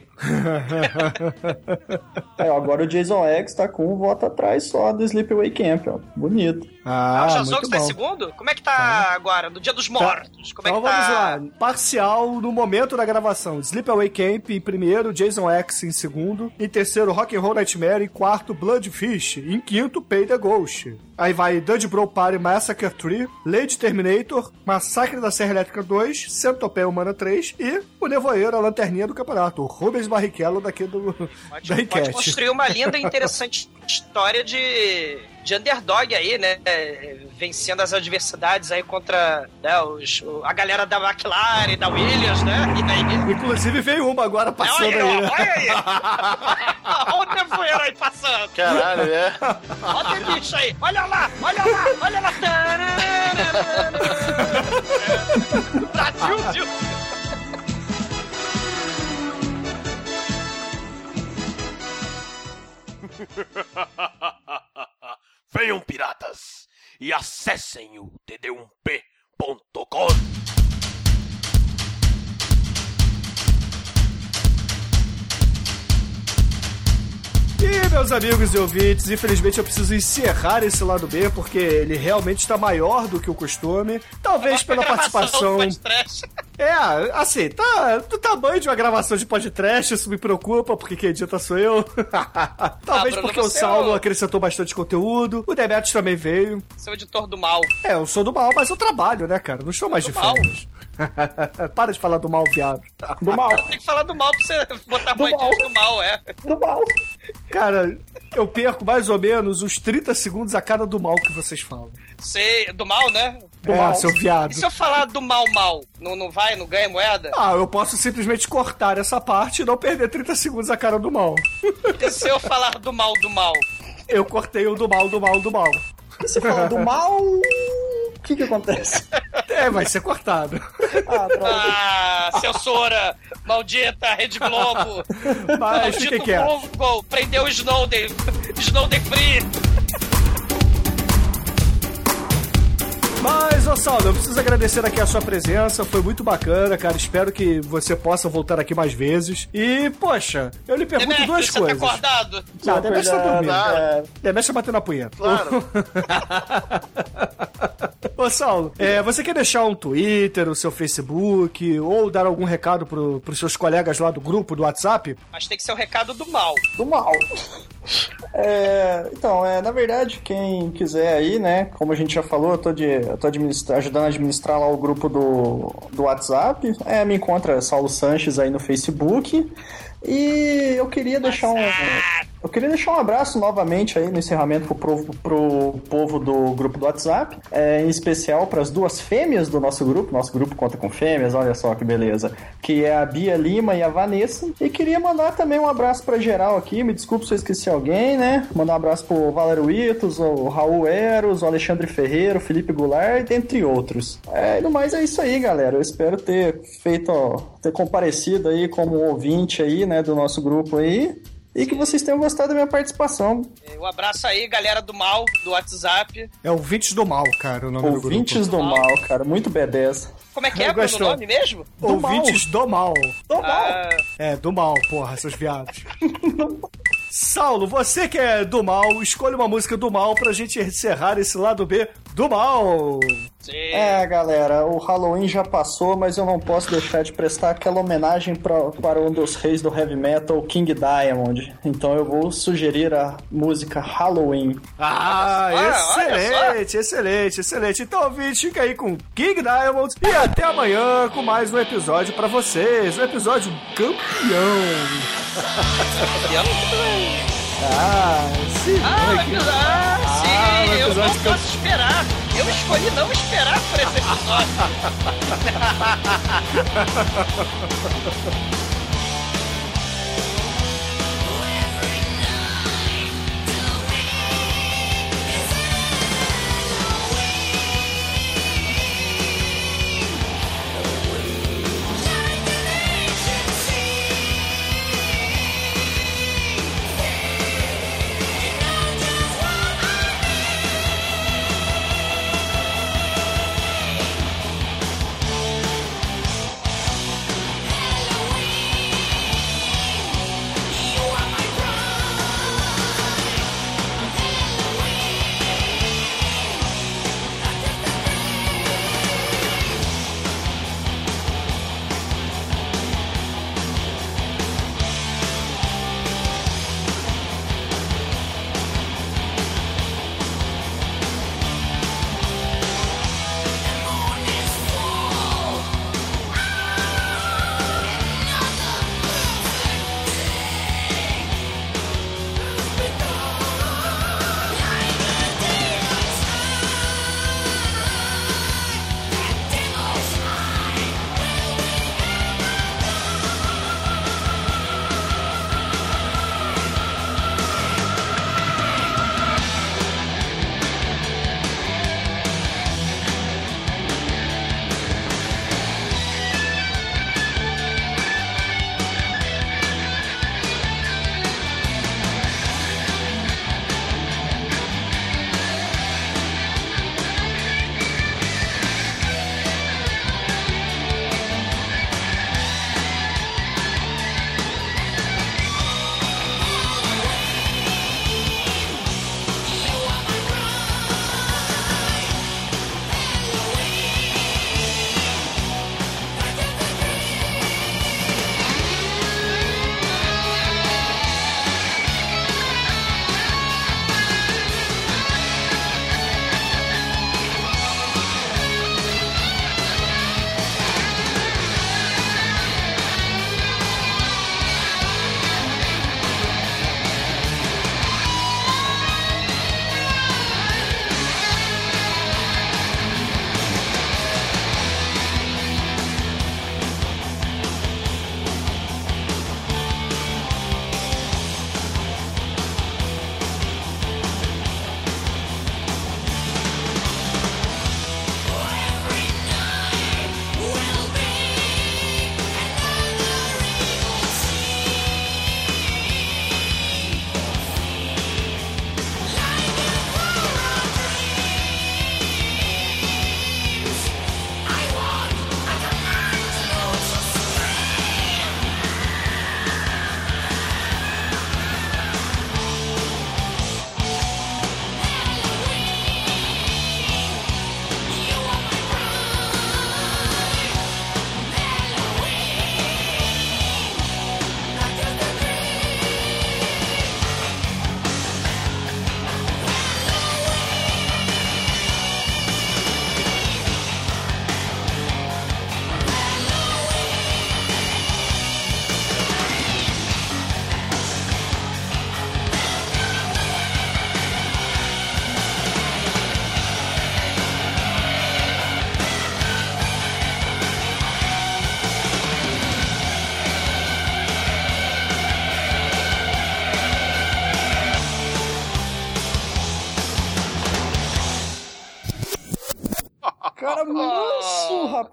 É, agora o Jason X tá com um voto atrás só do Sleepaway Camp, ó. Bonito. Ah, Ah, o Jazongs tá em segundo? Como é que tá agora? No Dia dos Mortos? Como é Então que tá? vamos lá. Parcial no momento da gravação. Sleepaway Camp em primeiro, Jason X em segundo. Em terceiro, Rock and Roll Nightmare. Em quarto, Bloodfish. Em quinto, Pay the Ghost. Aí vai Dudge Bro Party Massacre 3, Lady Terminator, Massacre da Serra Elétrica 2, Centopeia Humana 3 e o Nevoeiro, a lanterninha do campeonato. O Rubens Barrichello daqui do, da Pode enquete. construir uma linda e interessante história de, de underdog aí, né? Vencendo as adversidades aí contra né, os, o- a galera da McLaren, da Williams, né? E aí... Inclusive veio uma agora passando Olha aí, né? olha aí! Olha o nevoeiro aí passando! Caralho, é. Olha o bicho aí! Olha lá! Olha lá! Olha lá! Brasil, Brasil! Venham, piratas, e acessem o td1p.com. E, meus amigos e ouvintes, infelizmente eu preciso encerrar esse lado B, porque ele realmente está maior do que o costume. Talvez pela participação. É, assim, tá do tamanho de uma gravação de podcast, isso me preocupa, porque quem edita sou eu. Talvez Ah, Bruno, porque o você é Saulo o- acrescentou bastante conteúdo, o Demetrius também veio. Seu editor do mal. É, eu sou do mal, mas eu trabalho, né, cara? Não estou mais de mal. férias. Para de falar do mal, viado. Do mal. Tem que falar do mal pra você botar moedinhas do mal, é. Do mal. Cara, eu perco mais ou menos uns 30 segundos a cada do mal que vocês falam. Sei, do mal, né? é, seu viado. E se eu falar do mal, mal? Não, não vai, não ganha moeda? Ah, eu posso simplesmente cortar essa parte e não perder 30 segundos a cara do mal. E se eu falar do mal, do mal? Eu cortei o do mal, do mal, do mal. E você fala do mal, que que acontece? É, vai ser cortado. Ah. Ah, censura! Maldita Rede Globo! Mas Maldito fiquem quietos. Google! Prendeu o Snowden! Snowden Free! Mas, ô Saulo, eu preciso agradecer aqui a sua presença, foi muito bacana, cara. Espero que você possa voltar aqui mais vezes. E, poxa, eu lhe pergunto Demetrio, duas você coisas. tá acordado? Não, Demetrio tá dormindo. É, Demetrio tá batendo a punheta. Claro. Ô, Saulo, é, você quer deixar um Twitter, o seu Facebook, ou dar algum recado pro, pros seus colegas lá do grupo, do WhatsApp? Mas tem que ser o recado do mal. do mal. É, então, é, na verdade, quem quiser aí, né, como a gente já falou, eu tô, de, eu tô ajudando a administrar lá o grupo do, do WhatsApp. É, me encontra Saulo Sanches aí no Facebook. E eu queria deixar um. Eu queria deixar um abraço novamente aí no encerramento pro, povo- pro povo do grupo do WhatsApp, é, em especial para as duas fêmeas do nosso grupo. Nosso grupo conta com fêmeas, olha só que beleza. Que é a Bia Lima e a Vanessa. E queria mandar também um abraço para geral aqui. Me desculpe se eu esqueci alguém, né? Mandar um abraço pro Valério Itos, o Raul Eros, o Alexandre Ferreira, o Felipe Goulart, dentre outros. É, no mais é isso aí, galera. Eu espero ter feito, ó, ter comparecido aí como ouvinte aí, né, do nosso grupo aí. E que vocês tenham gostado da minha participação. Um abraço aí, galera do mal, do WhatsApp. É Ouvintes do Mal, cara, o nome Ouvintes do do grupo. mal, cara, muito B10. Como é que é o nome mesmo? Ouvintes do Mal. Do Ah, É, do mal, porra, seus viados. Saulo, você que é do mal, escolha uma música do mal pra gente encerrar esse lado B do mal. É, galera, o Halloween já passou, mas eu não posso deixar de prestar aquela homenagem pra, para um dos reis do heavy metal, King Diamond. Então eu vou sugerir a música Halloween. Ah, olha excelente, excelente, excelente. Então, ouvinte, fica aí com King Diamond e até amanhã com mais um episódio pra vocês. Um episódio campeão. Ah, sim. Ah, mas, que- ah, sim, Ah, eu não campeão. posso esperar. Eu escolhi não esperar por esse episódio.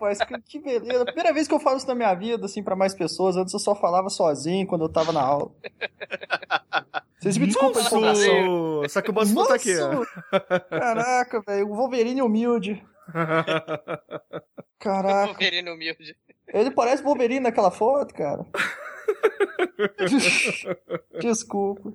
rapaz, que, que beleza. Primeira vez que eu falo isso na minha vida, assim, pra mais pessoas. Antes eu só falava sozinho quando eu tava na aula. Vocês me desculpem a só que o Manso tá aqui. ó. Caraca, velho. O Wolverine humilde. Caraca. Wolverine humilde. Ele parece Wolverine naquela foto, cara. Desculpa.